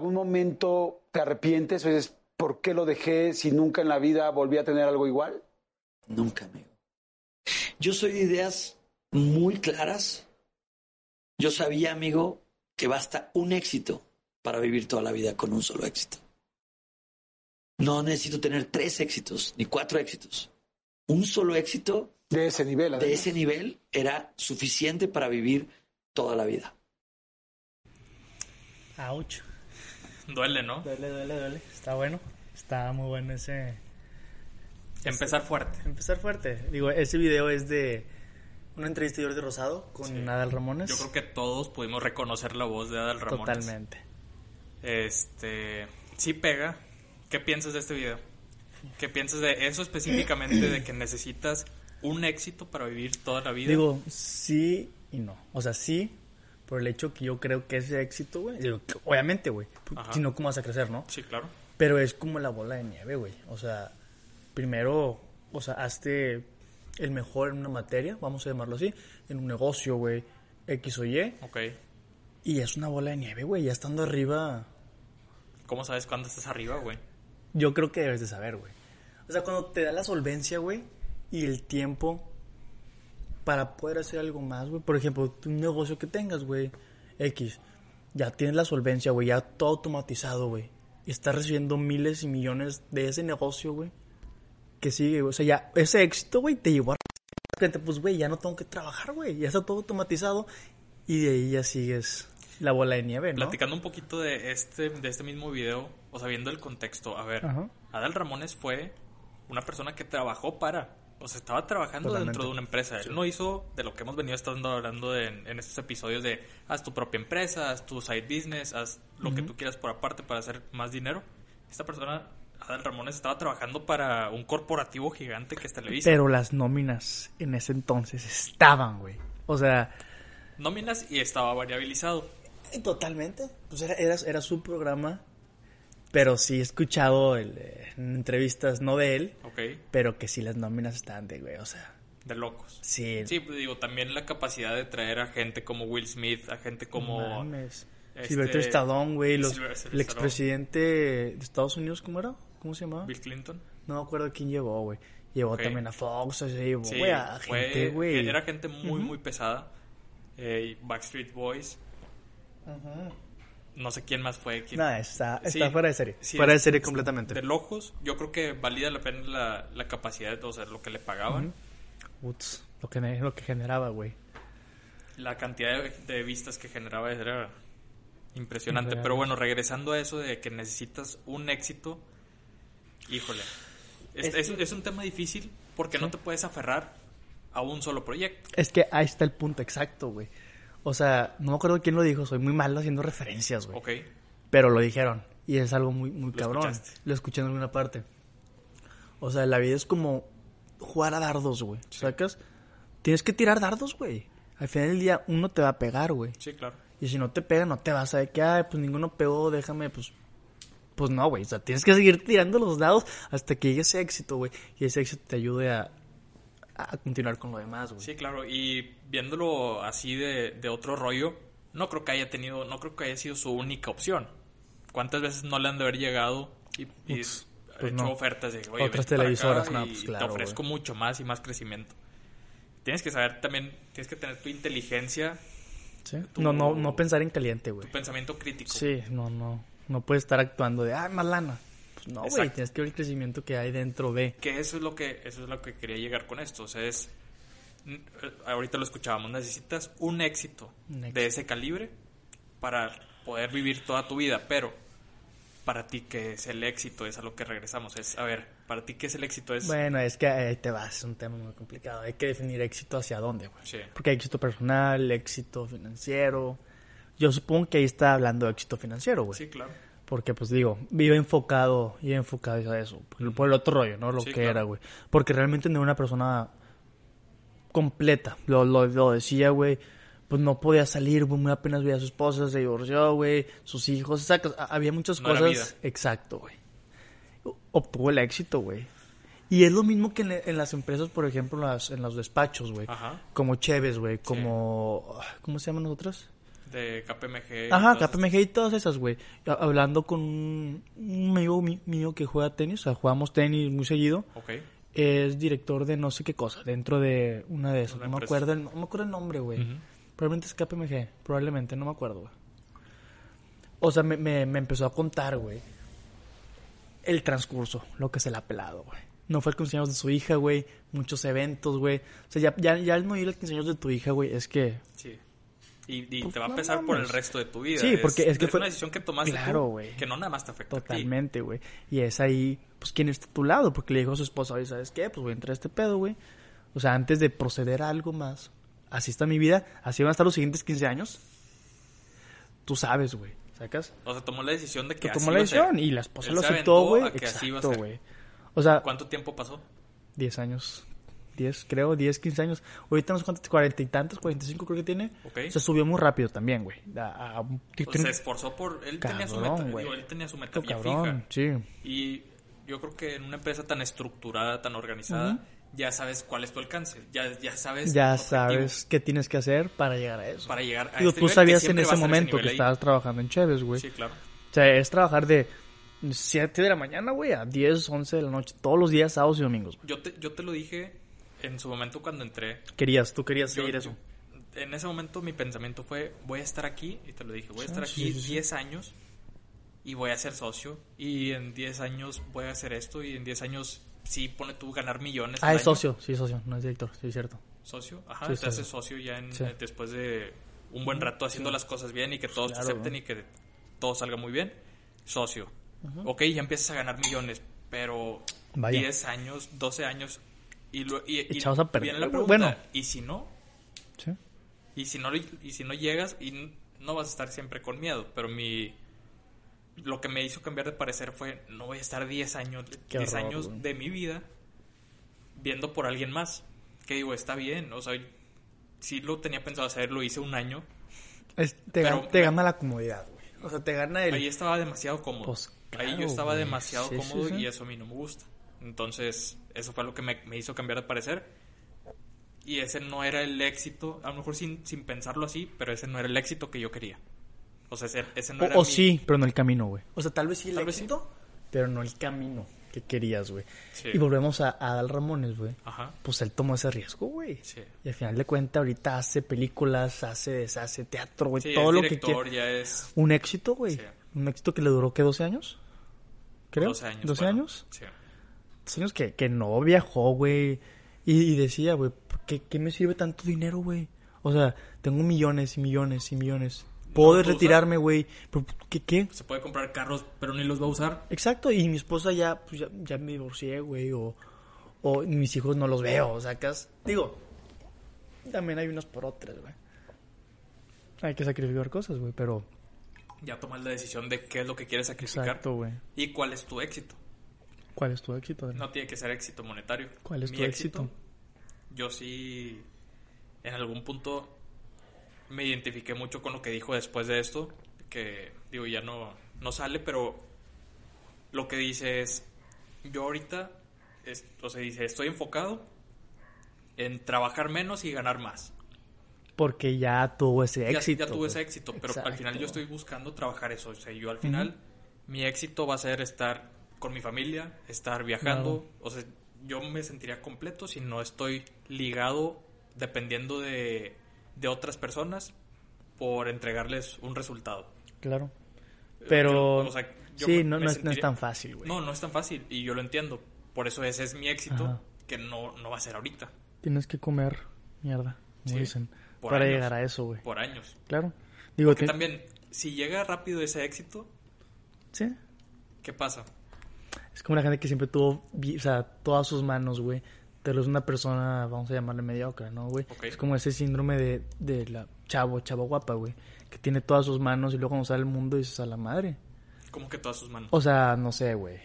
algún momento te arrepientes o dices, ¿por qué lo dejé si nunca en la vida volví a tener algo igual? Nunca, amigo. Yo soy de ideas muy claras. Yo sabía, amigo, que basta un éxito para vivir toda la vida con un solo éxito. No necesito tener tres éxitos ni cuatro éxitos. Un solo éxito De ese nivel. de además. ese nivel era suficiente para vivir toda la vida. Ouch. Duele, ¿no? Duele, duele, duele. Está bueno. Está muy bueno ese. Empezar fuerte. Empezar fuerte. Digo, ese video es de una entrevista de Jordi Rosado con Sí. Adal Ramones. Yo creo que todos pudimos reconocer la voz de Adal Ramones. Totalmente. Este, sí pega. ¿Qué piensas de este video? ¿Qué piensas de eso específicamente de que necesitas un éxito para vivir toda la vida? Digo, sí y no. O sea, sí, por el hecho que yo creo que ese éxito, güey. Obviamente, güey. Si no, ¿cómo vas a crecer, no? sí, claro. Pero es como la bola de nieve, güey. O sea, primero, o sea, hazte el mejor en una materia, vamos a llamarlo así, en un negocio, güey, X o Y. Ok. Y es una bola de nieve, güey. Ya estando arriba, ¿Cómo sabes cuándo estás arriba, güey? yo creo que debes de saber, güey. O sea, cuando te da la solvencia, güey, y el tiempo para poder hacer algo más, güey. Por ejemplo, un negocio que tengas, güey, X. Ya tienes la solvencia, güey, ya todo automatizado, güey. Y estás recibiendo miles y millones de ese negocio, güey. Que sigue, güey. O sea, ya ese éxito, güey, te llevó a... repente, Pues, güey, ya no tengo que trabajar, güey. Ya está todo automatizado. Y de ahí ya sigues la bola de nieve, ¿no? Platicando un poquito de este, de este mismo video, o sea, viendo el contexto, a ver, Ajá. Adal Ramones fue una persona que trabajó para, o sea, estaba trabajando Totalmente. dentro de una empresa. Él no hizo de lo que hemos venido estando hablando de- en, en estos episodios de haz tu propia empresa, haz tu side business, haz lo que tú quieras por aparte para hacer más dinero. Esta persona, Adal Ramones, estaba trabajando para un corporativo gigante que es Televisa. Pero las nóminas en ese entonces estaban, güey. O sea, Nóminas y estaba variabilizado. totalmente. Pues era, era, era su programa. Pero sí he escuchado el, en entrevistas, no de él, pero que sí las nóminas estaban de, güey. O sea, de locos. sí. Sí, pues digo, también la capacidad de traer a gente como Will Smith, a gente como... Mames. este, Stallone, güey. los- Sylvester el Stallone. expresidente de Estados Unidos, ¿cómo era? ¿Cómo se llamaba? Bill Clinton. No me acuerdo quién llevó, güey. Llevó también a Fox, o sea, llevó, Sí, güey, a gente, güey. Era gente muy, muy pesada. Eh, Backstreet Boys. No sé quién más fue. Quién... Nada, está, está Sí, fuera de serie. sí, fuera de serie completamente. De locos, yo creo que valía la pena la, la capacidad, o sea, lo que le pagaban. Uts, lo, que, lo que generaba, güey. La cantidad de, de vistas que generaba era impresionante. Real. Pero bueno, regresando a eso de que necesitas un éxito, híjole. Es, Es es- que- es un tema difícil porque no te puedes aferrar a un solo proyecto. Es que ahí está el punto exacto, güey. O sea, no me acuerdo quién lo dijo, soy muy malo haciendo referencias, güey. Ok, Pero lo dijeron. Y es algo muy, muy Lo cabrón. escuchaste. Lo escuché en alguna parte. O sea, la vida es como jugar a dardos, güey. ¿Sacas? Tienes que tirar dardos, güey. Al final del día, uno te va a pegar, güey. sí, claro. Y si no te pega, no te vas a ver que, ay, pues ninguno pegó, déjame, pues. Pues no, güey. O sea, tienes que seguir tirando los dados hasta que llegue ese éxito, güey. Y ese éxito te ayude a, a continuar con lo demás, güey. Sí, claro. Y viéndolo así de, de otro rollo, no creo que haya tenido, no creo que haya sido su única opción. ¿Cuántas veces no le han de haber llegado y, y Ups, pues hecho no. ofertas de, oye, Otras televisoras, no, pues te claro, ofrezco mucho más y más crecimiento? Tienes que saber también, tienes que tener tu inteligencia, ¿Sí? Tu- No, no, no pensar en caliente, güey. tu pensamiento crítico. Sí, no, no. No puedes estar actuando de, ah, más lana. Pues no, güey. Tienes que ver el crecimiento que hay dentro de. Que eso es lo que eso es lo que quería llegar con esto, o sea, es eh, ahorita lo escuchábamos, necesitas un éxito, Un éxito. de ese calibre para poder vivir toda tu vida, pero para ti qué es el éxito, es a lo que regresamos, es a ver, para ti qué es el éxito es Bueno, es que ahí te vas. Es un tema muy complicado. Hay que definir éxito hacia dónde, güey. Sí. Porque hay éxito personal, éxito financiero. Yo supongo que ahí está hablando de éxito financiero, güey. Sí, claro. Porque, pues digo, vive enfocado, iba enfocado a eso, por el, por el otro rollo, ¿no? Lo Sí, que claro. era, güey. Porque realmente no era una persona completa. Lo, lo, lo decía, güey. Pues no podía salir, güey. Muy apenas veía a su esposa, se divorció, güey. Sus hijos, Había muchas No cosas. Exacto, güey. Obtuvo el éxito, güey. Y es lo mismo que en, en las empresas, por ejemplo, en, las, en los despachos, güey. Ajá. Como Cheves, güey. Como. ¿Cómo se llaman nosotros? De KPMG. Ajá, KPMG y todas esas, güey. Ha- Hablando con un, amigo mi- mío que juega tenis, o sea, jugamos tenis muy seguido. Ok. Es director de no sé qué cosa, dentro de una de esas. Una no me acuerdo el, no me acuerdo el nombre, güey. Probablemente es KPMG, probablemente, no me acuerdo, güey. O sea, me, me, me empezó a contar, güey, el transcurso, lo que se le ha pelado, güey. No fue el cumpleaños de su hija, güey, muchos eventos, güey. O sea, ya, ya, ya al no ir al cumpleaños de tu hija, güey, es que... Sí. Y, y Pues te va a pesar por el resto de tu vida. Sí, porque es que fue- una decisión que tomaste Claro, tú, güey. que no nada más te afecta. Totalmente, güey. Y es ahí, pues, ¿quién está a tu lado? Porque le dijo a su esposa, oye, ¿sabes qué? Pues voy a entrar a este pedo, güey. O sea, antes de proceder a algo más, así está mi vida, así van a estar los siguientes 15 años. Tú sabes, güey. ¿Sacas? O sea, tomó la decisión de que así tomó la decisión y la esposa Él lo aceptó, güey. Exacto, güey. O sea, ¿Cuánto tiempo pasó? 10 años. 10, creo, 10, 15 años. Ahorita no sé cuántos, 40 y tantos, 45 creo que tiene. Ok. Se subió muy rápido también, güey. A- a- Pues se esforzó por... Él tenía su Cabrón, meta, digo, él tenía su meta cabrón, fija. sí. Y yo creo que en una empresa tan estructurada, tan organizada, ya sabes cuál es tu alcance. Ya, ya sabes... Ya sabes qué tienes que hacer para llegar a eso. Para llegar a Digo, este tú nivel, que sabías en ese momento nivel que ahí. estabas trabajando en Chévez, güey. Sí, claro. O sea, es trabajar de 7 de la mañana, güey, a 10, 11 de la noche, todos los días, sábados y domingos. Yo te, yo te lo dije en su momento cuando entré. Querías, tú querías Yo- seguir eso. En ese momento mi pensamiento fue, voy a estar aquí, y te lo dije, voy a Sí, estar sí, aquí sí, sí. 10 años y voy a ser socio. Y en 10 años voy a hacer esto y en 10 años, sí, pone tú ganar millones. Ah, es año. socio, sí, socio, no es director, sí, es cierto. Socio, ajá, Sí, te haces socio ya en- Sí. después de un buen rato haciendo las cosas bien y que todos Claro, te acepten ¿no? y que todo salga muy bien. Socio. Ok, ya empiezas a ganar millones, pero Vaya. 10 años, 12 años y, lo, y, y Echados a perder, viene la güey. pregunta, Bueno. ¿y si no? Sí. Y si no, y si no llegas, y no vas a estar siempre con miedo, pero mi... Lo que me hizo cambiar de parecer fue, no voy a estar 10 años, Qué 10 horror, años güey. de mi vida viendo por alguien más. Que digo, está bien, o sea, sí lo tenía pensado hacer, lo hice un año. Es- te, Pero te gana la comodidad, güey. O sea, te gana el... Ahí estaba demasiado cómodo. Pues, Ahí yo estaba güey. demasiado Sí, sí, cómodo sí. y eso a mí no me gusta. Entonces, eso fue lo que me, me hizo cambiar de parecer. Y ese no era el éxito, a lo mejor sin, sin pensarlo así, pero ese no era el éxito que yo quería. O sea, ese, ese no era O, o mi- sí, pero no el camino, güey. O sea, tal vez sí el Tal vez sí. éxito, pero no el camino que querías, güey. Sí. Y volvemos a, a Adal Ramones, güey. Ajá, Pues él tomó ese riesgo, güey. sí. Y al final de cuentas, ahorita hace películas, hace, deshace teatro, güey. Sí, todo es lo que director, quiere. ya es Un éxito, güey. Sí. Un éxito que le duró, ¿qué? ¿12 años? Creo. 12 años. 12 fueron. años. Sí. 12 años que, que no viajó, güey. Y, y decía, güey, ¿qué, ¿qué me sirve tanto dinero, güey? O sea, tengo millones y millones y millones. Puedo puedo retirarme, güey. pero ¿Qué, ¿Qué? Se puede comprar carros, pero ni los va a usar. Exacto, y mi esposa ya, pues ya, ya me divorcié, güey, o, o mis hijos no los veo, sacas. Digo, también hay unas por otras, güey. Hay que sacrificar cosas, güey, pero... Ya tomas la decisión de qué es lo que quieres sacrificar Exacto, güey. y cuál es tu éxito. ¿Cuál es tu éxito? No tiene que ser éxito monetario. ¿Cuál es Mi tu éxito? Yo sí, en algún punto me identifiqué mucho con lo que dijo después de esto, que digo, ya no, no sale, pero lo que dice es, yo ahorita, es- o sea, dice, estoy enfocado en trabajar menos y ganar más. Porque ya tuvo ese Ya- éxito. ya, tuve güey. ese éxito, pero al final yo estoy buscando trabajar eso. O sea, yo al final, mi éxito va a ser estar con mi familia, estar viajando. O sea, yo me sentiría completo si no estoy ligado, dependiendo de, de otras personas, por entregarles un resultado. Claro. Pero... Yo- o sea, yo sí, no, no es, no es sentiría- tan fácil, güey. No, no es tan fácil y yo lo entiendo. Por eso ese es mi éxito, Ajá. que no, no va a ser ahorita, Tienes que comer mierda, como Sí, dicen, para años. llegar a eso, güey. por años. Claro. Digo, Que te- también, si llega rápido ese éxito, Sí. ¿qué pasa? Es como la gente que siempre tuvo, o sea, todas sus manos, güey. Pero es una persona, vamos a llamarle mediocre, ¿no, güey? Es como ese síndrome de, de la chavo, chavo guapa, güey. Que tiene todas sus manos y luego cuando sale al mundo dices a la madre. Como que todas sus manos. O sea, no sé, güey.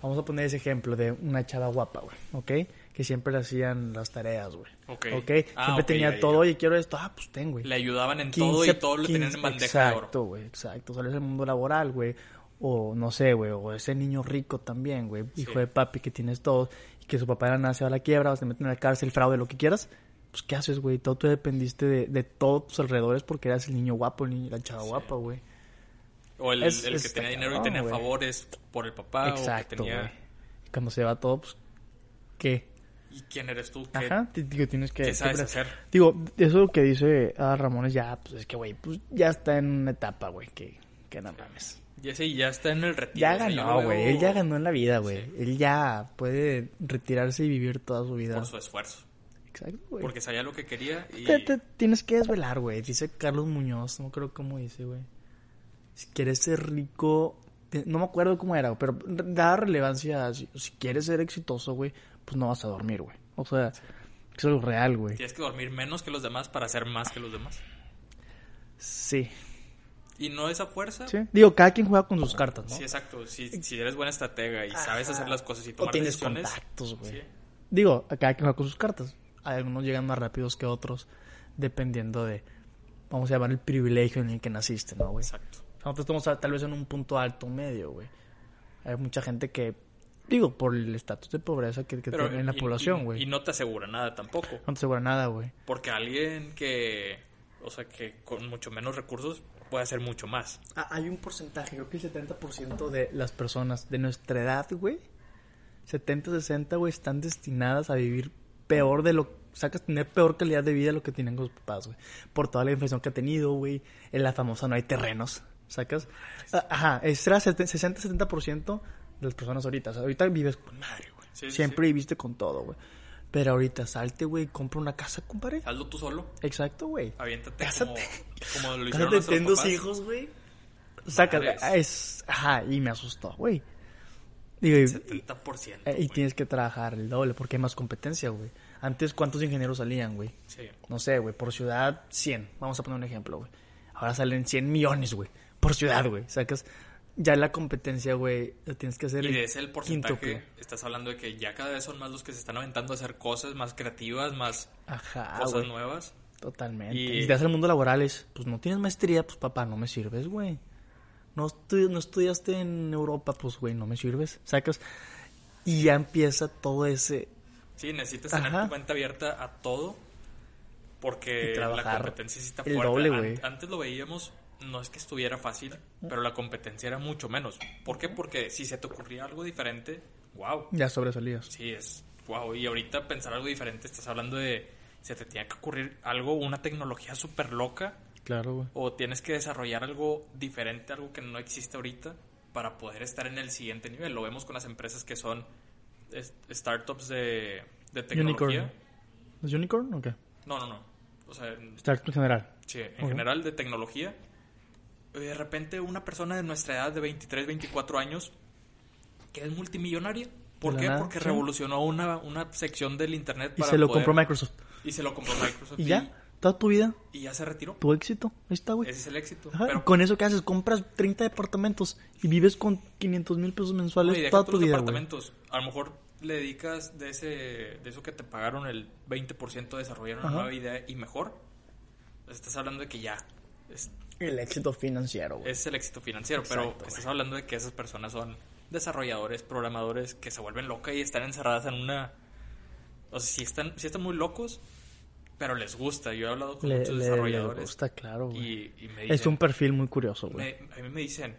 Vamos a poner ese ejemplo de una chava guapa, güey, ¿ok? Que siempre le hacían las tareas, güey. Ok. ¿Ok? Ah, siempre tenía todo, oye, quiero esto, ah, pues ten, güey. Le ayudaban en todo y 15, todo lo tenían en 15, bandeja de oro. Exacto, güey, exacto. Sales al mundo laboral, güey. O no sé, güey. O ese niño rico también, güey. Hijo Sí. de papi que tienes todo. Y que su papá era nace a la quiebra, o se meten en la cárcel, fraude, lo que quieras. pues ¿qué haces, güey? Todo tú dependiste de, de todos tus alrededores porque eras el niño guapo, el niño- la chava guapa, güey. O el, Es- el que tenía dinero y tenía favores por el papá. Exacto, o que tenía... güey. Y Cuando se va todo, pues, ¿qué? ¿Y quién eres tú? ¿Qué, Ajá, digo, tienes que... qué sabes hacer? Digo, eso que dice a Ramones ya, pues es que, güey, pues ya está en una etapa, güey, que, que no mames. Y ese ya está en el retiro. Ya ganó, güey, veo él ya ganó en la vida, güey. Sí. Él ya puede retirarse y vivir toda su vida. Por su esfuerzo. Exacto, güey. Porque sabía lo que quería y... Te, te tienes que desvelar, güey. Dice Carlos Muñoz, no creo cómo dice, güey. Si quieres ser rico, no me acuerdo cómo era, pero da relevancia. a Si, si quieres ser exitoso, güey, pues no vas a dormir, güey. O sea, eso es lo real, güey. Tienes que dormir menos que los demás para ser más que los demás. Sí. Y no esa fuerza. Sí. Digo, cada quien juega con sus cartas, ¿no? Sí, exacto. Si, si eres buena estratega y sabes hacer las cosas y O tomar tienes decisiones. contactos, güey. Sí. Digo, cada quien juega con sus cartas. Algunos llegan más rápidos que otros, dependiendo de, vamos a llamar el privilegio en el que naciste, ¿no, güey? Exacto. Nosotros estamos tal vez en un punto alto o medio, güey. Hay mucha gente que, digo, por el estatus de pobreza que, que tiene en la y- población, y- güey. Y, no te asegura nada tampoco. No te asegura nada, güey. Porque alguien que, o sea, que con mucho menos recursos puede hacer mucho más. Ah, Hay un porcentaje, creo que el 70% de las personas de nuestra edad, güey, 70, 60, güey, están destinadas a vivir peor de lo sacas tener peor calidad de vida de lo que tienen con sus papás, güey. Por toda la inflación que ha tenido, güey. En la famosa no hay terrenos, sacas. Ah, Ajá, es 60-70% de las personas ahorita. O sea, ahorita vives con madre, güey. Sí, sí, Siempre viviste con todo, güey. Pero ahorita salte, güey, compra una casa, compadre. Hazlo tú solo. Exacto, güey. Aviéntate Cásate. como, como lo hicieron Cásate, ten dos hijos, güey. Saca, Madres. es, ajá, y me asustó, güey. Digo, y, 70%. eh, y tienes que trabajar el doble porque hay más competencia, güey. Antes, ¿cuántos ingenieros salían, güey? Sí. No sé, güey, por ciudad, 100. Vamos a poner un ejemplo, güey. Ahora salen 100 millones, güey, por ciudad, güey. Sacas, ya la competencia, güey, la tienes que hacer Y de ese el porcentaje, quíntuple. estás hablando de que ya cada vez son más los que se están aventando a hacer cosas más creativas, más Ajá, cosas nuevas. totalmente. Y- Y si te al mundo laboral es, pues no tienes maestría, pues papá, no me sirves, güey. No, estu- no estudiaste en Europa, pues güey, no me sirves. Sacas, y ya empieza todo ese Sí, necesitas tener tu cuenta abierta a todo porque la competencia sí está el fuerte. doble, An- antes lo veíamos, no es que estuviera fácil, pero la competencia era mucho menos. ¿Por qué? Porque si se te ocurría algo diferente, wow. ya sobresalías. Sí, es wow. Y ahorita pensar algo diferente, estás hablando de se te tiene que ocurrir algo, una tecnología súper loca, Claro, güey. o tienes que desarrollar algo diferente, algo que no existe ahorita, para poder estar en el siguiente nivel. Lo vemos con las empresas que son startups de, de tecnología. Unicorn. ¿Es Unicorn o qué? No, no, no. O sea, en, Start en general. sí, en general de tecnología. Y de repente una persona de nuestra edad de 23, 24 años que es multimillonaria. ¿Por qué? nada, Porque sí. revolucionó una, una sección del internet Y para se lo poder- compró Microsoft. Y se lo compró Microsoft. Y ya, toda tu vida, y ya se retiró. tu éxito. Ahí está, güey. Ese es el éxito. Ajá, Pero Con eso que haces, compras 30 departamentos y vives con 500 mil pesos mensuales Oye, toda tu vida, departamentos. A lo mejor le dedicas de ese de eso que te pagaron el 20% a desarrollar una Ajá. nueva idea y mejor. Estás hablando de que ya es, El éxito financiero, güey. es el éxito financiero, pero Exacto, estás hablando de que esas personas son desarrolladores, programadores que se vuelven locas y están encerradas en una o sea, si están si están muy locos, pero les gusta. Yo he hablado con Le, muchos le- desarrolladores gusta, claro, güey. y, y me dicen, Es un perfil muy curioso, güey. me- a mí me dicen,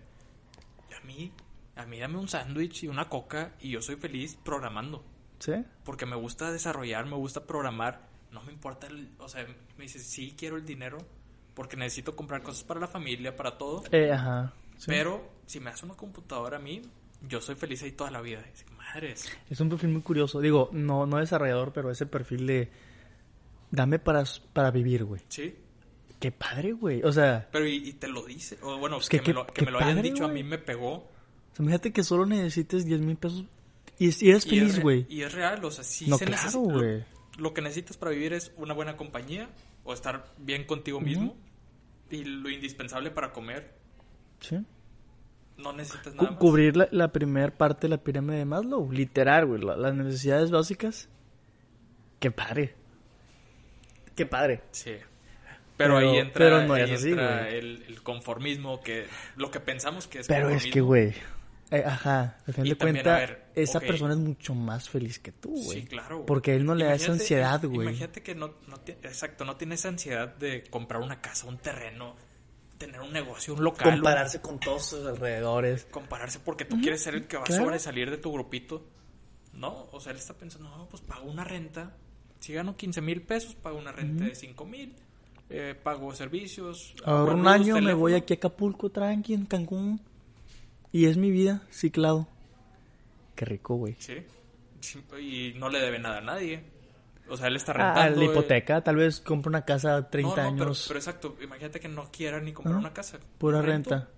a mí, a mí dame un sándwich y una coca y yo soy feliz programando. ¿Sí? Porque me gusta desarrollar, me gusta programar. No me importa, el, o sea, me dice, sí quiero el dinero porque necesito comprar cosas para la familia, para todo. Eh, ajá. sí. Pero si me das una computadora a mí, yo soy feliz ahí toda la vida. Dice, madres. Es un perfil muy curioso. Digo, no, no desarrollador, pero ese perfil de... Dame para, para vivir, güey. Sí. Qué padre, güey. O sea, Pero y, y te lo dice. O bueno, Pues que, que- me lo, que- me lo hayan dicho a mí me pegó. o sea, imagínate que solo necesites 10 mil pesos y, es- y eres Y es feliz, re- güey. Y es real, o sea, sí No, se claro, güey. Lo, lo que necesitas para vivir es una buena compañía o estar bien contigo mismo. Y lo indispensable para comer, Sí. no necesitas nada más. cubrir la, la primera parte de la pirámide de Maslow. Literal, güey. la- las necesidades básicas. Qué padre. Qué padre. Sí. Pero, Pero- ahí entra, pero no ahí es así, entra el, el conformismo, que lo que pensamos que es Pero es que, güey. Eh, ajá, al final Y de también, cuentas, a ver, esa persona es mucho más feliz que tú, güey. Sí, claro. güey. Porque a él no le da esa ansiedad, güey. Imagínate que no, no tiene, exacto, no tiene esa ansiedad de comprar una casa, un terreno, tener un negocio, un local. Compararse con todos sus alrededores. compararse porque tú quieres ser el que va claro. a sobresalir de tu grupito. No, o sea, él está pensando, no, pues pago una renta. Si gano 15 mil pesos, pago una renta de 5 mil. eh, pago servicios. Ahora un año me voy aquí a Acapulco, tranqui, en Cancún. Y es mi vida, ciclado. Qué rico, güey. Sí. Y no le debe nada a nadie. O sea, él está Ah, rentando. la eh. hipoteca, tal vez compra una casa a 30 No, no, pero- años, Pero, exacto, imagínate que no quiera ni comprar una casa. pura Rento, renta.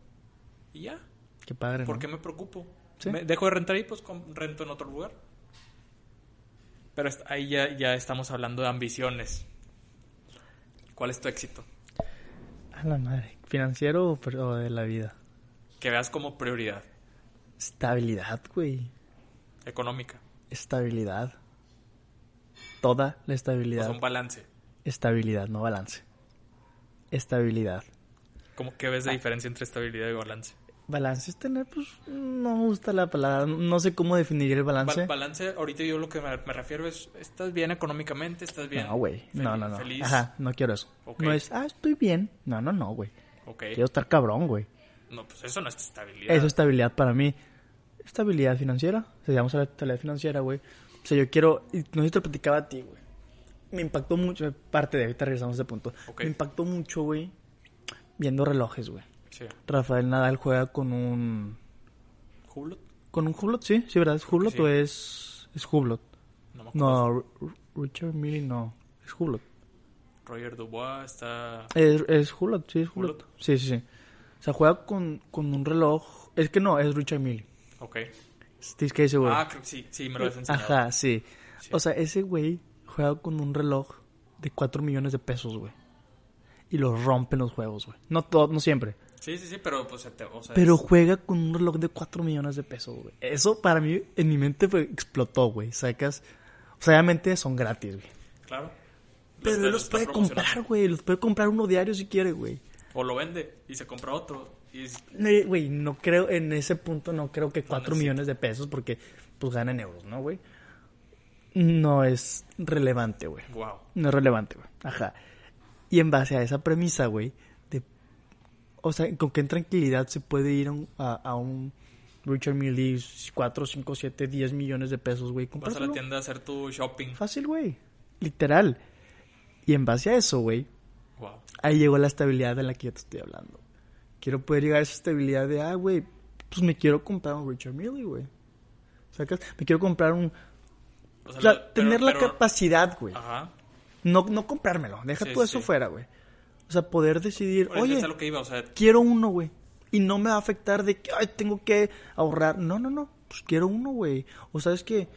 Y ya. Qué padre, ¿Por ¿no? qué me preocupo? Sí. Me- dejo de rentar y pues rento en otro lugar. Pero ahí ya, ya estamos hablando de ambiciones. ¿Cuál es tu éxito? A la madre. ¿Financiero o de la vida? Que veas como prioridad Estabilidad, güey. económica. Estabilidad. Toda la O estabilidad. sea, un balance. Estabilidad, no balance. Estabilidad. ¿Cómo que ves de diferencia entre estabilidad y balance? Balance es tener, pues, no me gusta la palabra. No sé cómo definir el Ba- balance. balance, ahorita yo lo que me, me refiero es, ¿estás bien económicamente? ¿Estás bien? No, güey. No, no, no. Feliz. Ajá, no quiero eso. No es, ah, estoy bien. No, no, no, güey. Quiero estar cabrón, güey. No, pues eso no es estabilidad. Eso es estabilidad para mí. Estabilidad financiera. Se llama estabilidad financiera, güey. O sea, yo quiero. No sé si te lo platicaba a ti, güey. Me impactó mucho. Parte de ahorita regresamos a ese punto. Me impactó mucho, güey. Viendo relojes, güey. Sí. Rafael Nadal juega con un. ¿Hublot? ¿Con un Hublot? Sí, sí, ¿verdad? ¿Es Hublot Sí. o es. Es Hublot? No me acuerdo. No, Richard Mille no. Es Hublot. Roger Dubois está... Es, es Hublot, sí, es. Hublot. Sí, sí, sí. O sea, juega con, con un reloj. Es que no, es Richard Mille. Ok. Estoy que seguro. Ah, sí, sí, me lo has enseñado. Ajá, sí. Sí. O sea, ese güey juega con un reloj de 4 millones de pesos, güey. Y lo rompe en los juegos, güey. No todo, no siempre. Sí, sí, sí, pero pues, se te- o sea, Pero es- juega con un reloj de 4 millones de pesos, güey. Eso para mí, en mi mente, fue, explotó, güey. Sacas. O sea, obviamente son gratis, güey. claro. Pero él los puede comprar, güey. Los puede comprar uno diario si quiere, güey. O lo vende y se compra otro. Y Güey, no creo, en ese punto no creo que 4 necesita. millones de pesos, porque pues ganan euros, ¿no, güey? No es relevante, güey. wow. No es relevante, güey. Ajá. Y en base a esa premisa, güey, de... O sea, con qué tranquilidad se puede ir a un, a, a un Richard Mille 4, 5, 7, 10 millones de pesos, güey. Vas a la tienda a hacer tu shopping. Fácil, güey. Literal. Y en base a eso, güey, Wow. ahí llegó la estabilidad de la que yo te estoy hablando. Quiero poder llegar a esa estabilidad de, ah, güey, pues me quiero comprar un Richard Mille, güey. ¿Sacas? Me quiero comprar un... O O sea, pero- tener la pero- capacidad, güey. Ajá. No, no comprármelo. Deja Sí, todo eso fuera, güey. O sea, poder decidir, Por oye, lo que iba, o sea, quiero uno, güey. Y no me va a afectar de que, ay, tengo que ahorrar. No, no, no. Pues quiero uno, güey. O sabes que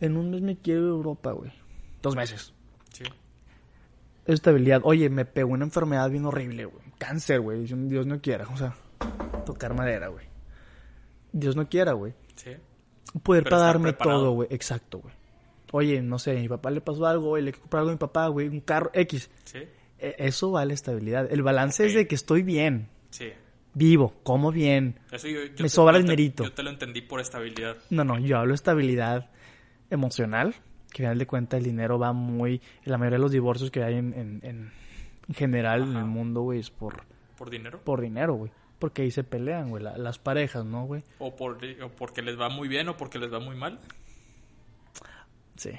en un mes me quiero ir a Europa, güey. Dos meses. sí. Estabilidad. Oye, me pegó una enfermedad bien horrible, güey. Cáncer, güey. Dios no quiera. O sea, tocar madera, güey. Dios no quiera, güey. Sí. Poder Pero pagarme todo, güey. Exacto, güey. Oye, no sé, a mi papá le pasó algo, güey. Le comprar algo a mi papá, güey. Un carro X. Sí. E- Eso vale estabilidad. El balance es de que estoy bien, Sí. vivo, como bien. Eso yo, yo Me te- sobra el te- dinerito. Yo te lo entendí por estabilidad. No, no, yo hablo de estabilidad emocional, que al final de cuentas el dinero va muy... La mayoría de los divorcios que hay en, en, en- en general en el mundo, güey, es por, ¿Por dinero? por dinero, güey. Porque ahí se pelean, güey, la- las parejas, ¿no, güey? O, por, o porque les va muy bien o porque les va muy mal. Sí.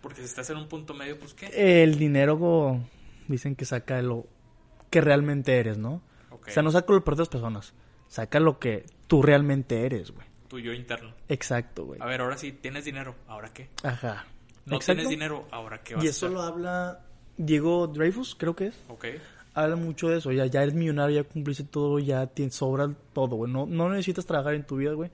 Porque si estás en un punto medio, pues qué. El dinero, go- dicen que saca lo que realmente eres, ¿no? O sea, no saca lo peor de las personas. Saca lo que tú realmente eres, güey. Tu yo interno. Exacto, güey. A ver, ahora sí, tienes dinero. ¿Ahora qué? Ajá. No Exacto. tienes dinero. ¿Ahora qué vas Y a eso hacer? lo habla Diego Dreyfus, creo que es. Ok. Habla mucho de eso. Ya, ya eres millonario, ya cumpliste todo, ya tienes, sobra todo, güey. No, no necesitas trabajar en tu vida, güey.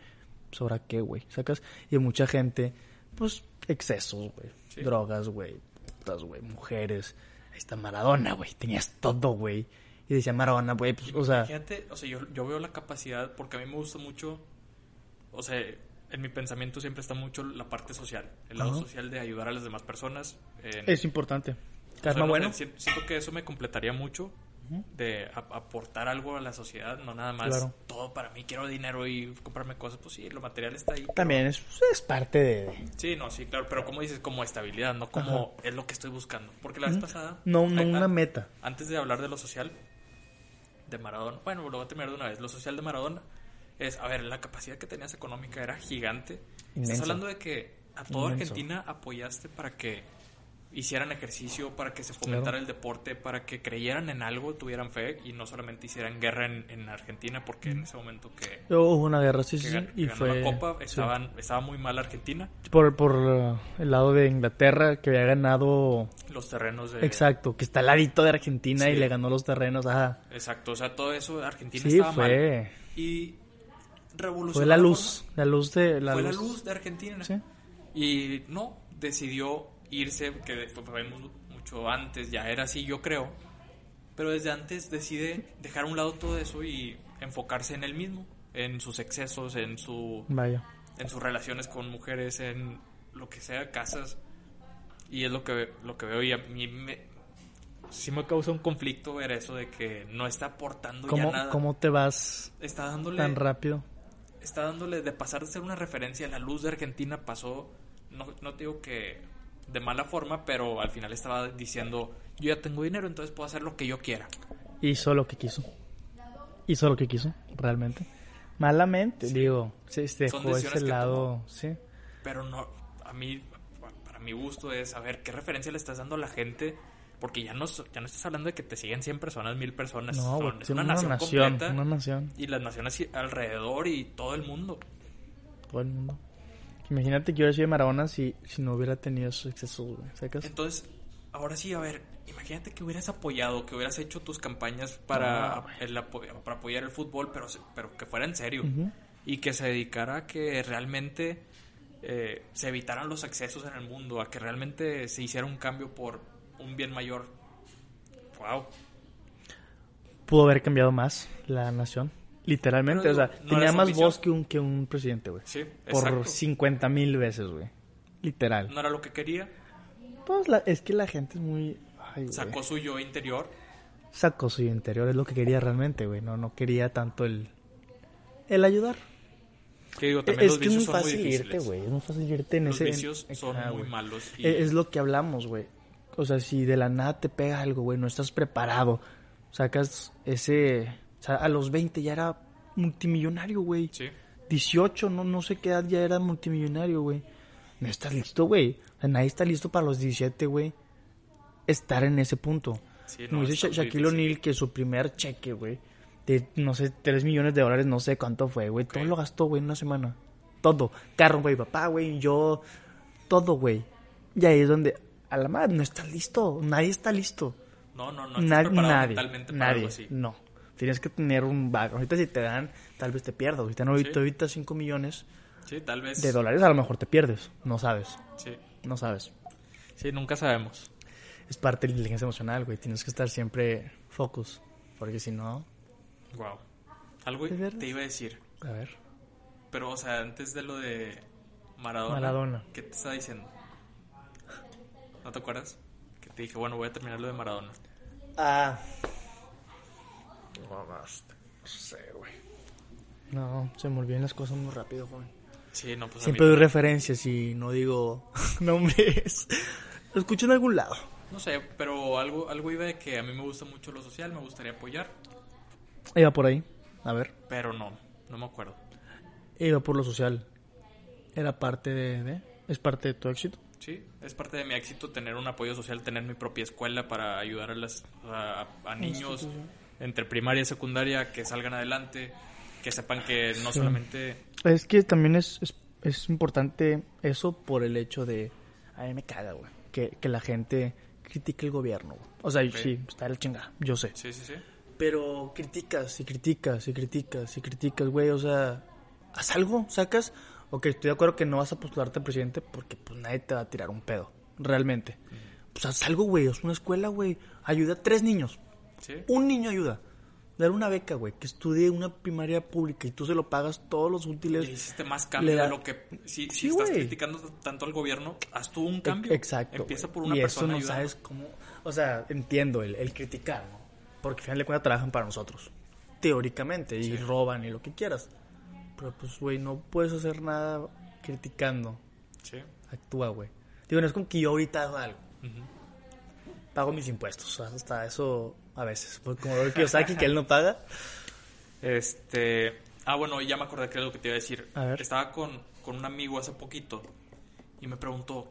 ¿Sobra qué, güey? Sacas. Y mucha gente, pues, excesos, güey. Sí. Drogas, güey. Putas, güey. Mujeres. Ahí está Maradona, güey. Tenías todo, güey. Y decía Maradona, güey, pues, o sea. Imagínate, o sea, yo, yo veo la capacidad, porque a mí me gusta mucho, o sea, en mi pensamiento siempre está mucho la parte social, el lado social de ayudar a las demás personas. en- Es importante. o sea, no bueno. siento que eso me completaría mucho de aportar algo a la sociedad, no nada más Claro. todo para mí, quiero dinero y comprarme cosas, pues sí, lo material está ahí. pero- También es, es parte de... Sí, no, sí, claro, pero como dices, como estabilidad, no como es lo que estoy buscando. Porque la vez pasada... No, una meta. Antes de hablar de lo social de Maradona, bueno, lo voy a terminar de una vez. Lo social de Maradona es, a ver, la capacidad que tenías económica era gigante. Inmenso. Estás hablando de que a toda Inmenso. Argentina apoyaste para que hicieran ejercicio, para que se fomentara el deporte, para que creyeran en algo, tuvieran fe y no solamente hicieran guerra en, en Argentina, porque en ese momento que, Hubo una guerra, sí, sí, que y ganó fue... la Copa, sí. estaba muy mal Argentina. Por, por uh, el lado de Inglaterra, que había ganado... Los terrenos de... Exacto, que está al ladito de Argentina y le ganó los terrenos. Ajá. Exacto, o sea, todo eso, Argentina Sí, estaba mal. fue... Y revolucionó Fue la luz, la luz de... La fue luz. la luz de Argentina. Sí. Y no, decidió irse, que fue, fue mu- mucho antes, ya era así, yo creo. Pero desde antes decide dejar a un lado todo eso y enfocarse en él mismo, en sus excesos, en su Vaya. en sus relaciones con mujeres, en lo que sea, casas. Y es lo que, lo que veo y a mí me, sí me causa un conflicto ver eso de que no está aportando ¿Cómo, ya nada. ¿Cómo te vas Está dándole, tan rápido? Está dándole de pasar de ser una referencia a la luz de Argentina pasó, no, no te digo que de mala forma, pero al final estaba diciendo, yo ya tengo dinero, entonces puedo hacer lo que yo quiera. Hizo lo que quiso. Hizo lo que quiso, realmente. Malamente, digo. Se dejó ese lado, sí. Pero no, a mí, para mi gusto es saber qué referencia le estás dando a la gente, porque ya no, ya no estás hablando de que te siguen 100 personas, 1000 personas, No, son- es una, nación, completa. una nación, Y las naciones alrededor y todo el mundo. todo el mundo. Imagínate que hubiera sido de Maradona si, si no hubiera tenido esos excesos, güey. ¿Sacas? Entonces, ahora sí, a ver, imagínate que hubieras apoyado, que hubieras hecho tus campañas para, el para apoyar el fútbol, pero, pero que fuera en serio. Y que se dedicara a que realmente eh, se evitaran los excesos en el mundo, a que realmente se hiciera un cambio por un bien mayor. Wow. Pudo haber cambiado más la nación. Literalmente, o sea, no tenía más ambición. voz que un, que un presidente, güey. Sí, Por exacto. 50 mil veces, güey. Literal. No era lo que quería, Pues la- es que la gente es muy... Ay, sacó su yo interior. Sacó su interior, es lo que quería realmente, güey. No, no quería tanto el... El ayudar. Que digo, también Es los que es muy vicios son muy fácil irte, güey. Es muy fácil irte en Los ese... en- vicios son muy malos. y- Es, es lo que hablamos, güey. O sea, si de la nada te pega algo, güey, no estás preparado. Sacas ese... O sea, a los 20 ya era multimillonario, güey. Sí. 18, no, no sé qué edad ya era multimillonario, güey. No estás listo, güey. O sea, nadie está listo para los 17, güey. Estar en ese punto. Sí, Como no, dice Sha- muy Shaquille. O'Neal, que su primer cheque, güey, de, no sé, 3 millones de dólares, no sé cuánto fue, güey. Todo lo gastó, güey, en una semana. Todo. Carro, güey, papá, güey, yo. Todo, güey. Y ahí es donde, a la madre, no estás listo. Nadie está listo. No, no, no. estás Na- preparado nadie. mentalmente para Nadie. algo así. No. Tienes que tener un background. Ahorita si te dan, tal vez te pierdas. te dan ahorita, Sí. ahorita 5 millones Sí, tal vez. de dólares, a lo mejor te pierdes. No sabes. Sí. No sabes. sí, nunca sabemos. Es parte de la inteligencia emocional, güey. Tienes que estar siempre focus. Porque si no, Wow. Algo te iba a decir. a ver. Pero, o sea, antes de lo de Maradona. Maradona. ¿Qué te estaba diciendo? ¿No te acuerdas? Que te dije, bueno, voy a terminar lo de Maradona. Ah. No sé, güey. No, se me olvidan las cosas muy rápido, joven. Sí, no, pues a Siempre mí- doy referencias y no digo nombres. Lo escucho en algún lado. No sé, pero algo, algo iba de que a mí me gusta mucho lo social, me gustaría apoyar, Iba por ahí. A ver. pero no, no me acuerdo. Iba por lo social. Era parte de, de- Es parte de tu éxito. Sí, es parte de mi éxito tener un apoyo social, tener mi propia escuela para ayudar a, las, a, a niños entre primaria y secundaria que salgan adelante, que sepan que no solamente... Es que también es, es, es importante eso por el hecho de... A mí me caga, güey. Que, que la gente critique el gobierno, güey. O sea, sí, está de la chingada. Yo sé. Sí, sí, sí. Pero criticas y criticas y criticas y criticas, güey. O sea, haz algo, sacas. Ok, estoy de acuerdo que no vas a postularte a presidente porque pues nadie te va a tirar un pedo. Realmente. Pues haz algo, güey. Haz una escuela, güey. Ayuda a tres niños. Sí, Un niño ayuda. Dar una beca, güey. Que estudie una primaria pública y tú se lo pagas todos los útiles. le hiciste más cambio da- de lo que... Si, si estás criticando tanto al gobierno, haz tú un cambio. Exacto. Empieza por una y persona eso no ayudando. sabes cómo. O sea, entiendo el, el criticar, ¿no? Porque al final de cuentas trabajan para nosotros. Teóricamente. Y roban y lo que quieras. Pero pues, güey, no puedes hacer nada criticando. Sí. Actúa, güey. Digo, no es como que yo ahorita hago algo. Pago mis impuestos. Hasta eso a veces. Porque como veo Kiyosaki que él no paga. Este. Ah, bueno, ya me acordé que era lo que te iba a decir. A ver. Estaba con, con un amigo hace poquito y me preguntó.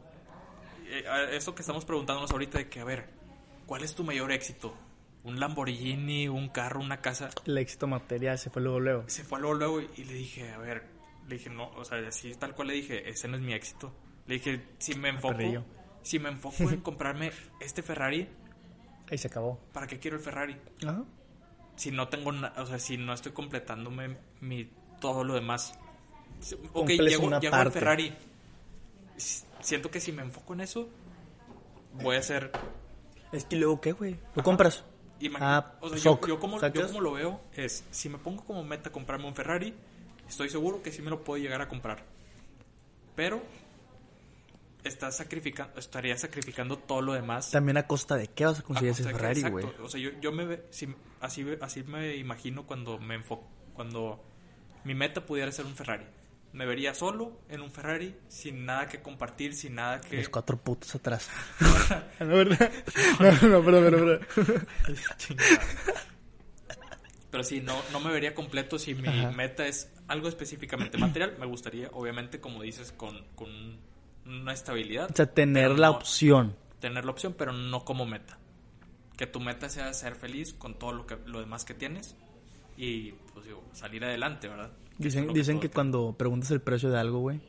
eh, eso que estamos preguntándonos ahorita de que, a ver, ¿cuál es tu mayor éxito? ¿Un Lamborghini, un carro, una casa? El éxito material se fue luego, luego. Se fue luego, luego y le dije, a ver, le dije, no, o sea, así tal cual le dije, ese no es mi éxito. Le dije, si me enfoco, perrillo. si me enfoco en comprarme este Ferrari, Ahí se acabó. ¿para qué quiero el Ferrari? Ajá. si no tengo o sea si no estoy completándome mi todo lo demás ok llego, una llego al. Ferrari siento que si me enfoco en eso voy a ser Es que luego, ¿qué, güey? ¿Lo compras? Imagi- Ah, o sea yo, como, yo como lo veo es si me pongo como meta comprarme un Ferrari estoy seguro que sí me lo puedo llegar a comprar pero estás sacrificando estaría sacrificando todo lo demás También a costa de qué vas a conseguir ese Ferrari, güey. O sea, yo, yo me ve- si- así, así me imagino cuando me enfoco, cuando mi meta pudiera ser un Ferrari. Me vería solo en un Ferrari, sin nada que compartir, sin nada que... Los cuatro putos atrás. no, ¿verdad? No, no, perdón, perdón, perdón. Chingada. Pero sí, no, no me vería completo si mi Ajá. meta es algo específicamente material. Me gustaría, obviamente, como dices, con, con una estabilidad. O sea, tener la no- opción. tener la opción, pero no como meta. Que tu meta sea ser feliz con todo lo que lo demás que tienes y pues digo, salir adelante, ¿verdad? Que Dicen, lo dicen que cuando preguntas el precio de algo, güey,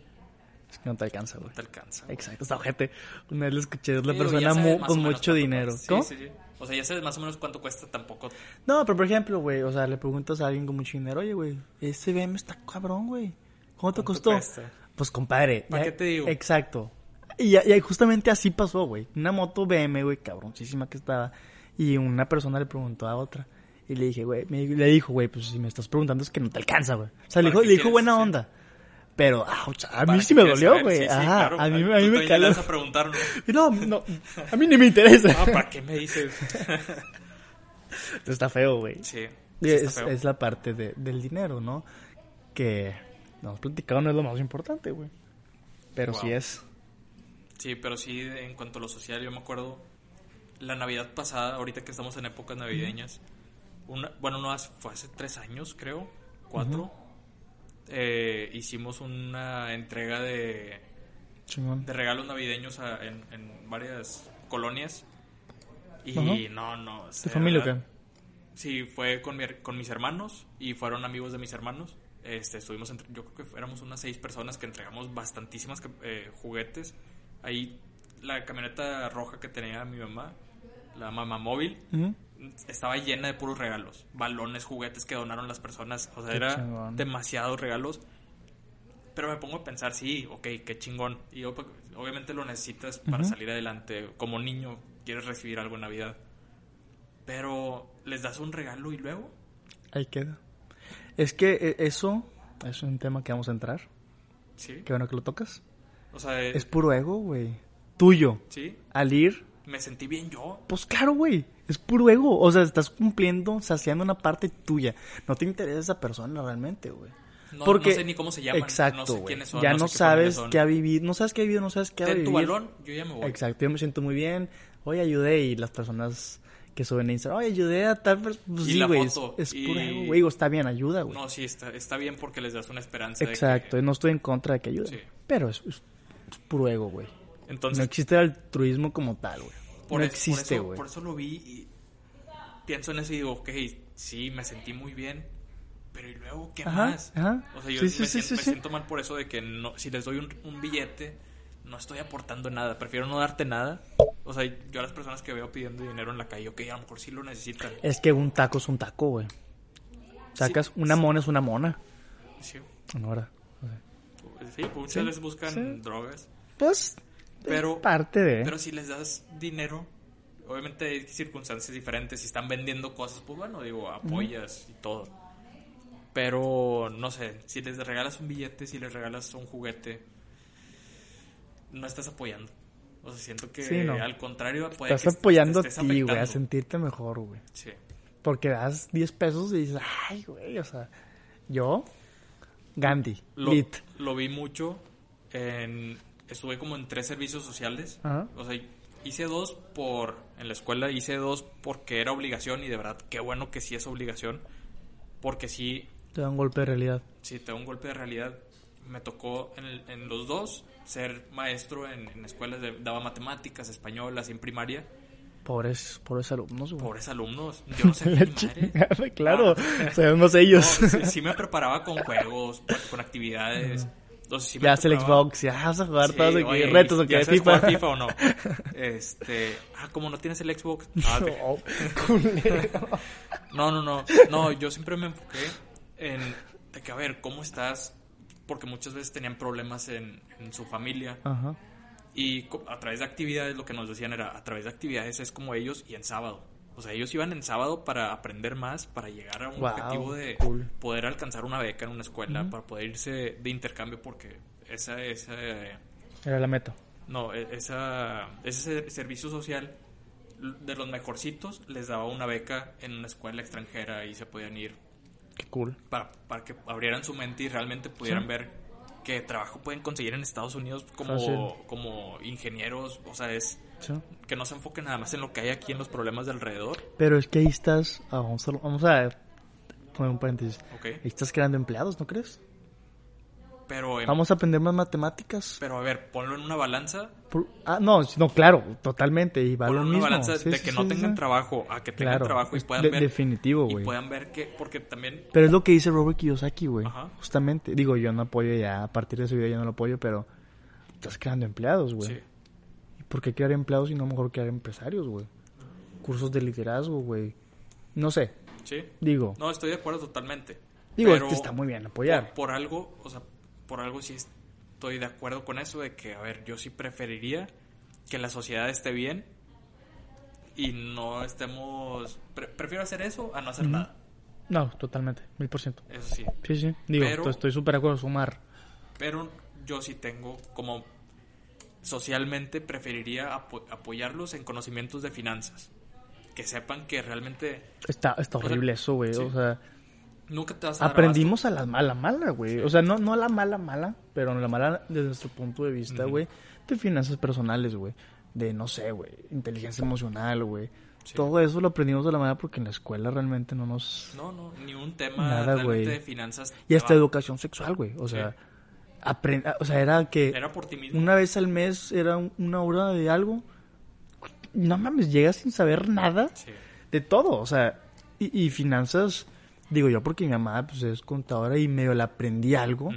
es que no te alcanza, güey. te alcanza. Exacto, está ojete. Una vez le escuché a una Digo, ya persona mu- con mucho dinero. cuesta. ¿Cómo? Sí, sí, sí. O sea, ya sabes más o menos cuánto cuesta tampoco. No, pero por ejemplo, güey, o sea, le preguntas a alguien con mucho dinero, oye, güey, ese BM está cabrón, güey. ¿Cuánto te ¿Cuánto costó? cuesta? Pues compadre. ¿Para ya- qué te digo? Exacto. Y, y justamente así pasó, güey. Una moto BM, güey, cabroncísima que estaba. Y una persona le preguntó a otra. Y le dije, güey, me- le dijo, güey, pues si me estás preguntando es que no te alcanza, güey. O sea, le ¿Para dijo, le dijo buena onda. Pero, ouch, a ¿Para mí sí me dolió, güey. Sí, sí, Ajá, claro. a mí, a mí me caló. vas a preguntar, ¿no? No, no, a mí ni me interesa. Ah, ¿para qué me dices? Está feo, güey. sí. Sí está es, feo. es la parte de- del dinero, ¿no? Que nos platicado no es lo más importante, güey. Pero Wow. sí es. Sí, pero sí, en cuanto a lo social, yo me acuerdo la Navidad pasada, ahorita que estamos en épocas navideñas, una, bueno, no hace- fue hace tres años, creo, cuatro, eh, hicimos una entrega de, Chingón. de regalos navideños a- en, en varias colonias. Y Ajá. no, no. o ¿Tu familia o qué? Sí, fue con, mi con mis hermanos y fueron amigos de mis hermanos. Este, estuvimos, entre- yo creo que éramos unas seis personas que entregamos bastantísimas eh, juguetes. Ahí la camioneta roja que tenía mi mamá, la mamá móvil, Ujú. Estaba llena de puros regalos, balones, juguetes que donaron las personas. O sea, Qué era chingón. demasiados regalos. Pero me pongo a pensar, sí, ok, qué chingón. Y yo, pues, obviamente lo necesitas para salir adelante. Como niño, quieres recibir algo en Navidad. Pero les das un regalo y luego. Ahí queda. Es que eh, eso es un tema que vamos a entrar. Sí. Qué bueno que lo tocas. O sea, eh, Es puro ego, güey. Tuyo. sí. Al ir, Me sentí bien yo. pues claro, güey. Es puro ego. O sea, estás cumpliendo, saciando una parte tuya. No te interesa esa persona realmente, güey. No, Porque, no sé ni cómo se llaman. Exacto, no sé güey. quiénes son. ya no, sé sabes qué ha vivido, no sabes qué ha vivido, no sabes qué ha Ten tu vivido. balón, yo ya me voy. Exacto, yo me siento muy bien. Hoy ayudé y las personas que suben a Instagram, oye, ayudé a tal persona. Pues sí, güey, es, es y- puro ego, güey. Está bien, ayuda, güey. No, sí, está, está bien porque les das una esperanza. de Exacto, que- no estoy en contra de que ayuden. Sí. Pero es, es- es puro ego, güey. Entonces, no existe el altruismo como tal, güey. Por, No es- por existe, güey. por eso lo vi y pienso en eso y digo, ok, sí, me sentí muy bien. Pero ¿y luego qué Ajá, más? ajá. O sea, yo Sí, me, sí, siento, sí, me siento mal por eso de que no, si les doy un, un billete, no estoy aportando nada. Prefiero no darte nada. O sea, yo a las personas que veo pidiendo dinero en la calle, ok, a lo mejor sí lo necesitan. Es que un taco es un taco, güey. Sacas una mona es una mona. Sí, No, ¿verdad? Sí muchas Sí, veces buscan drogas. Pues, Pero- es parte de... Pero si les das dinero, obviamente hay circunstancias diferentes. Si están vendiendo cosas, pues bueno, digo, apoyas y todo. Pero no sé, si les regalas un billete, si les regalas un juguete, no estás apoyando. O sea, siento que Sí, no. al contrario, puede Estás que apoyando a ti, güey, a sentirte mejor, güey. Sí. Porque das 10 pesos y dices, ay, güey, o sea, yo, Gandhi, Lo, lit. lo vi mucho en... Estuve como en tres servicios sociales. Ajá. O sea, hice dos por... En la escuela hice dos porque era obligación y de verdad, qué bueno que sí es obligación. Porque sí, Te da un golpe de realidad. sí, te da un golpe de realidad. Me tocó en, el- en los dos ser maestro en, en escuelas, de, daba matemáticas, español, así en primaria. Pobres, pobres alumnos, güey. Pobres alumnos. Yo no sé madre. claro, Ah. sabemos No, ellos. sí, sí me preparaba con juegos, con actividades. Entonces, ya hace el Xbox, ya vas a jugar Sí, todos que oye, retos o ¿ya que sabes FIFA. jugar FIFA o no? Este, ah, como no tienes el Xbox. Ah, te- No. No, no, no. Yo siempre me enfoqué en de que a ver, ¿cómo estás? Porque muchas veces tenían problemas en, en su familia Ajá. y a través de actividades lo que nos decían era a través de actividades es como ellos y en sábado. O sea, ellos iban en sábado para aprender más, para llegar a un Wow, objetivo de cool. poder alcanzar una beca en una escuela, para poder irse de intercambio porque esa esa Era la meta. no, e- esa, ese ser- servicio social de los mejorcitos les daba una beca en una escuela extranjera y se podían ir Qué cool. para, para que abrieran su mente y realmente pudieran ver qué trabajo pueden conseguir en Estados Unidos como, Fácil. como ingenieros. O sea, es Sí. que no se enfoquen nada más en lo que hay aquí en los problemas de alrededor. Pero es que ahí estás. ah, vamos, a, vamos a poner un paréntesis. ¿ok? Ahí estás creando empleados, ¿no crees? Pero, en- Vamos a aprender más matemáticas. pero a ver, ponlo en una balanza. Por- ah, no, no, claro, totalmente. Y va Ponlo lo en una mismo. balanza Sí, de sí, que sí, no sí, tengan sí. trabajo a que tengan Claro, trabajo y puedan de- ver. definitivo, y güey. puedan ver que, porque también Pero es lo que dice Robert Kiyosaki, güey. Justamente. Digo, yo no apoyo ya, a partir de ese video yo no lo apoyo, pero estás creando empleados, güey. Sí. ¿Y por qué crear empleados y no mejor crear empresarios, güey? Cursos de liderazgo, güey. No sé, Sí. digo. No, estoy de acuerdo totalmente. digo, pero está muy bien apoyar. Por, por algo, o sea, por algo sí estoy de acuerdo con eso de que, a ver, yo sí preferiría que la sociedad esté bien y no estemos... pre- prefiero hacer eso a no hacer nada. No, totalmente, mil por ciento. Eso sí. Sí, sí. Digo, Pero- estoy súper de acuerdo, sumar. Pero yo sí tengo como... Socialmente preferiría apo- apoyarlos en conocimientos de finanzas. Que sepan que realmente Está, está O sea, horrible eso, güey. sí. O sea, nunca te vas a dar aprendimos a la mala, mala, güey. O sea, no, no a la mala, mala, pero a la mala desde nuestro punto de vista, güey. De finanzas personales, güey. De, no sé, güey. Inteligencia emocional, güey. Sí. Todo eso lo aprendimos de la mala porque en la escuela realmente no nos... No, no, ni un tema Nada, realmente güey. de finanzas. Y hasta va- educación sexual, güey. O sea, Sí. aprend- o sea, era que Era por ti mismo. una vez al mes era un- una hora de algo. No mames, llegas sin saber nada Sí. de todo. O sea, y, y finanzas, digo yo porque mi mamá pues, es contadora y medio le aprendí algo. Ujú.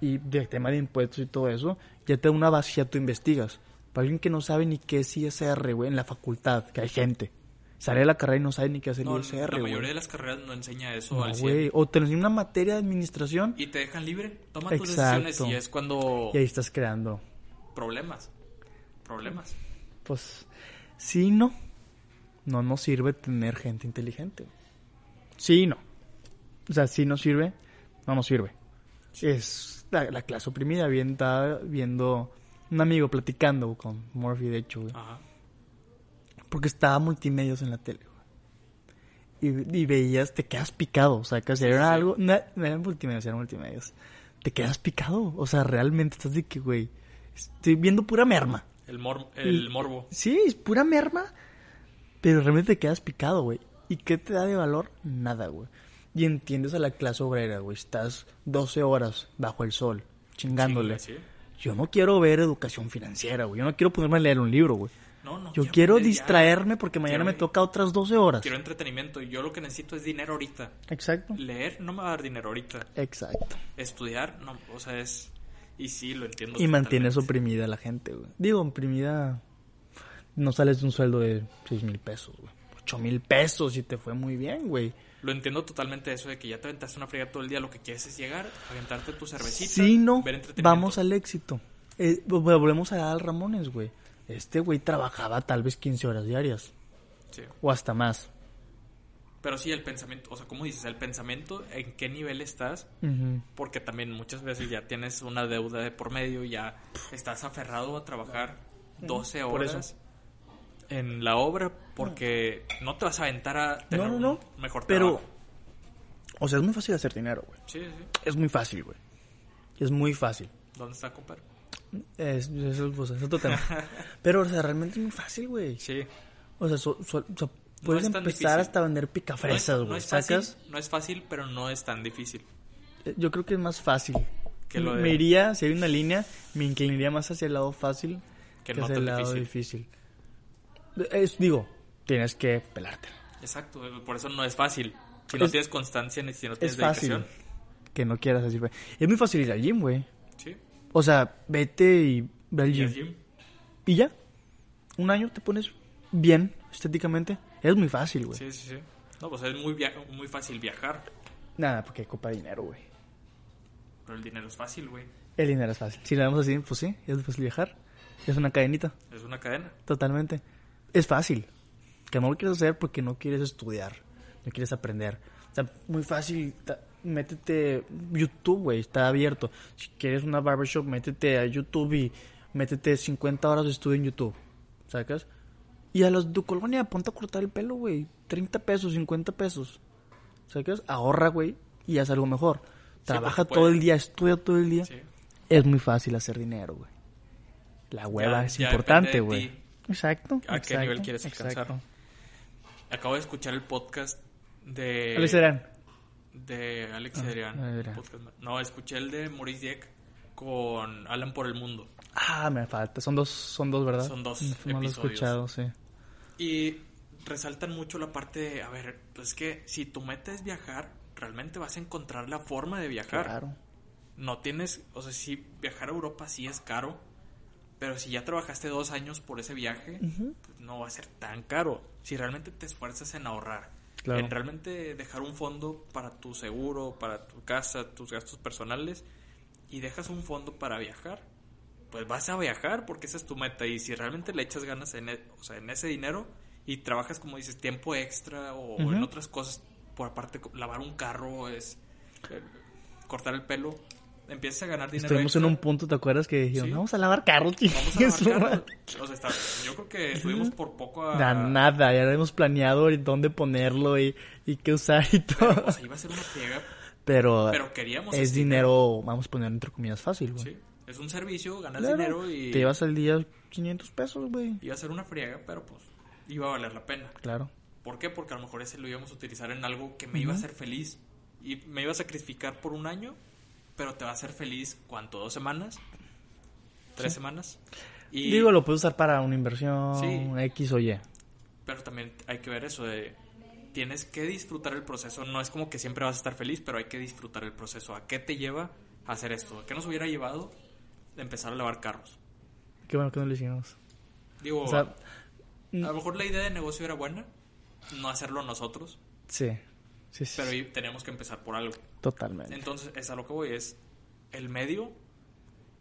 Y de tema de impuestos y todo eso, ya te da una base, ya tú investigas. Para alguien que no sabe ni qué es ISR, güey, en la facultad, que hay gente. Sale de la carrera y no sabe ni qué el No, ISR, la mayoría de las carreras no enseña eso No, al 100. güey. O te enseñan una materia de administración Y te dejan libre. Toma tus Exacto. decisiones y es cuando... y ahí estás creando. Problemas. Problemas. Pues, sí y no. No nos sirve tener gente inteligente. Sí y no. O sea, sí nos sirve, no nos sirve. Es la, la clase oprimida. Bien, estaba viendo un amigo platicando con Murphy, de hecho, güey. Ajá. Porque estaba multimedios en la tele, güey. Y, y veías, te quedas picado. O sea, que si era algo. No, no eran multimedios, eran multimedios. Te quedas picado. O sea, realmente estás de que, güey. Estoy viendo pura merma. El, mor- el Y- morbo. Sí, es pura merma. Pero realmente te quedas picado, güey. ¿Y qué te da de valor? Nada, güey. Y entiendes a la clase obrera, güey. Estás 12 horas bajo el sol, chingándole. Chingue, sí. Yo no quiero ver educación financiera, güey. Yo no quiero ponerme a leer un libro, güey. No, no. Yo quiero ya. distraerme porque mañana Quiero- me toca otras 12 horas. Quiero entretenimiento. Yo lo que necesito es dinero ahorita. Exacto. Leer no me va a dar dinero ahorita. Exacto. Estudiar, no. O sea, es... Y sí, lo entiendo. Y mantienes oprimida a la gente, güey. Digo, oprimida. No sales de un sueldo de 6 mil pesos, güey. 8 mil pesos y te fue muy bien, güey. Lo entiendo totalmente eso de que ya te aventaste una friega todo el día. Lo que quieres es llegar, aventarte tu cervecita. Sí, no. ver. Vamos al éxito. Eh, vol- volvemos a Al Ramones, güey. Este güey trabajaba tal vez 15 horas diarias. Sí. O hasta más. Pero sí, el pensamiento, o sea, ¿cómo dices? El pensamiento, ¿en qué nivel estás? Porque también muchas veces ya tienes una deuda de por medio, ya estás aferrado a trabajar 12 Por horas. en la obra porque no te vas a aventar a tener No, no, no. un mejor Pero, trabajo. o sea, es muy fácil hacer dinero, güey. Sí, sí. Es muy fácil, güey. Es muy fácil. ¿Dónde está, compadre? Es, es, pues, es otro tema. Pero, o sea, realmente es muy fácil, güey. Sí. O sea, so- so- o sea, puedes es tan empezar hasta vender No es, picafresas, no güey. es fácil, ¿Sacas? no es fácil, pero no es tan difícil. Eh, Yo creo que es más fácil. Que lo de- Me iría, si hay una línea, me inclinaría más hacia el lado fácil Que que, no hacia el lado difícil. difícil. Es, digo, tienes que pelarte. Exacto, por eso no es fácil. Si no Es- tienes constancia ni si no tienes Es fácil dedicación. que no quieras así. güey. Es muy fácil ir al gym, güey. Sí. O sea, vete y ve al Y gym. Y ya. Un año te pones bien estéticamente. Es muy fácil, güey. Sí, sí, sí. No, pues es muy, via- muy fácil viajar, Nada, porque copa dinero, güey. pero el dinero es fácil, güey. El dinero es fácil. Si lo vemos así, pues sí, es fácil viajar. Es una cadenita, Es una cadena. totalmente. Es fácil. Que no lo quieres hacer porque no quieres estudiar, no quieres aprender. O sea, muy fácil. Métete YouTube, güey, está abierto. Si quieres una barbershop, métete a YouTube y métete 50 horas de estudio en YouTube. ¿Sacas? Y a los de colonia, ponte a cortar el pelo, güey. 30 pesos, 50 pesos. ¿Sacas? Ahorra, güey, y haz algo mejor. Trabaja todo el día, estudia todo el día. Sí. Es muy fácil hacer dinero, güey. La hueva Ya- es ya importante, güey. Exacto. ¿A qué nivel quieres alcanzar? exacto. Acabo de escuchar el podcast de... Alex Serán. De Alex Ah, Adrián. No, escuché el de Maurice Dieck con Alan por el Mundo. Ah, me falta. Son dos, son dos, ¿verdad? Son dos No, no lo he episodios. escuchado, sí. Y resaltan mucho la parte de, a ver, pues que si tu meta es viajar, realmente vas a encontrar la forma de viajar. Claro. No tienes, o sea, si viajar a Europa sí es caro, pero si ya trabajaste dos años por ese viaje, pues no va a ser tan caro. Si realmente te esfuerzas en ahorrar, Claro. en realmente dejar un fondo para tu seguro, para tu casa, tus gastos personales, y dejas un fondo para viajar, pues vas a viajar porque esa es tu meta. Y si realmente le echas ganas en, e- o sea, en ese dinero y trabajas, como dices, tiempo extra o, en otras cosas, por aparte, lavar un carro, es eh, cortar el pelo, empiezas a ganar dinero. Estuvimos en extra. un punto, ¿te acuerdas? Que dijeron, Sí. vamos a lavar carros, Vamos a lavar madre. carro. O sea, está- yo creo que estuvimos por poco a... Da nada, ya hemos planeado dónde ponerlo y, y qué usar y todo. O sea, iba a ser una friega, Pero, pero queríamos es ese dinero, vamos a poner entre comillas, fácil, güey. Sí, es un servicio, ganas Claro. dinero y Te llevas al día 500 pesos, güey. iba a ser una friega, pero pues iba a valer la pena. Claro. ¿Por qué? Porque a lo mejor ese lo íbamos a utilizar en algo que me iba a hacer feliz y me iba a sacrificar por un año, pero te va a hacer feliz ¿cuánto? ¿Dos semanas? ¿Tres semanas? Y, Digo, lo puedes usar para una inversión Sí. X o Y. Pero también hay que ver eso de... Tienes que disfrutar el proceso. No es como que siempre vas a estar feliz, pero hay que disfrutar el proceso. ¿A qué te lleva a hacer esto? ¿A qué nos hubiera llevado empezar a lavar carros? Qué bueno que no lo hicimos. Digo, O sea, a lo mejor la idea de negocio era buena, no hacerlo nosotros, sí. Sí, sí. pero ahí teníamos que empezar por algo. Totalmente. Entonces, es a lo que voy, es el medio,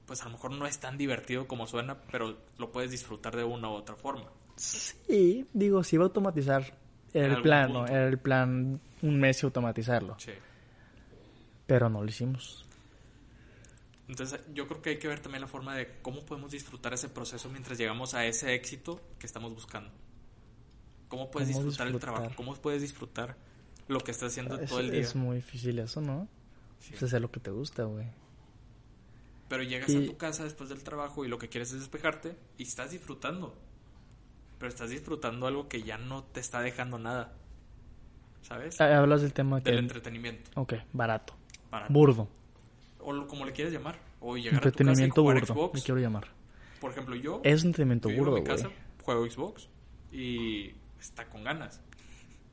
pues a lo mejor no es tan divertido como suena, pero lo puedes disfrutar de una u otra forma. Sí, digo, si iba a automatizar. El plan, ¿no? Era el plan un mes y automatizarlo. Sí. Pero no lo hicimos. Entonces, yo creo que hay que ver también la forma de cómo podemos disfrutar ese proceso mientras llegamos a ese éxito que estamos buscando. ¿Cómo puedes ¿Cómo disfrutar, el trabajo? ¿Cómo puedes disfrutar lo que estás haciendo Es, todo el día? es muy difícil eso, ¿no? Sí. Pues hacer lo que te gusta, güey. Pero llegas Y- a tu casa después del trabajo y lo que quieres es despejarte y estás disfrutando. Pero estás disfrutando algo que ya no te está dejando nada. ¿Sabes? Ah, Hablas del tema que... Del entretenimiento. Ok, barato. Para, Burdo. o lo- como le quieres llamar. O llegar a tu casa y Entretenimiento jugar burdo, Xbox. le quiero llamar. Por ejemplo, yo, Es entretenimiento yo a burdo, mi güey. casa, juego Xbox y está con ganas.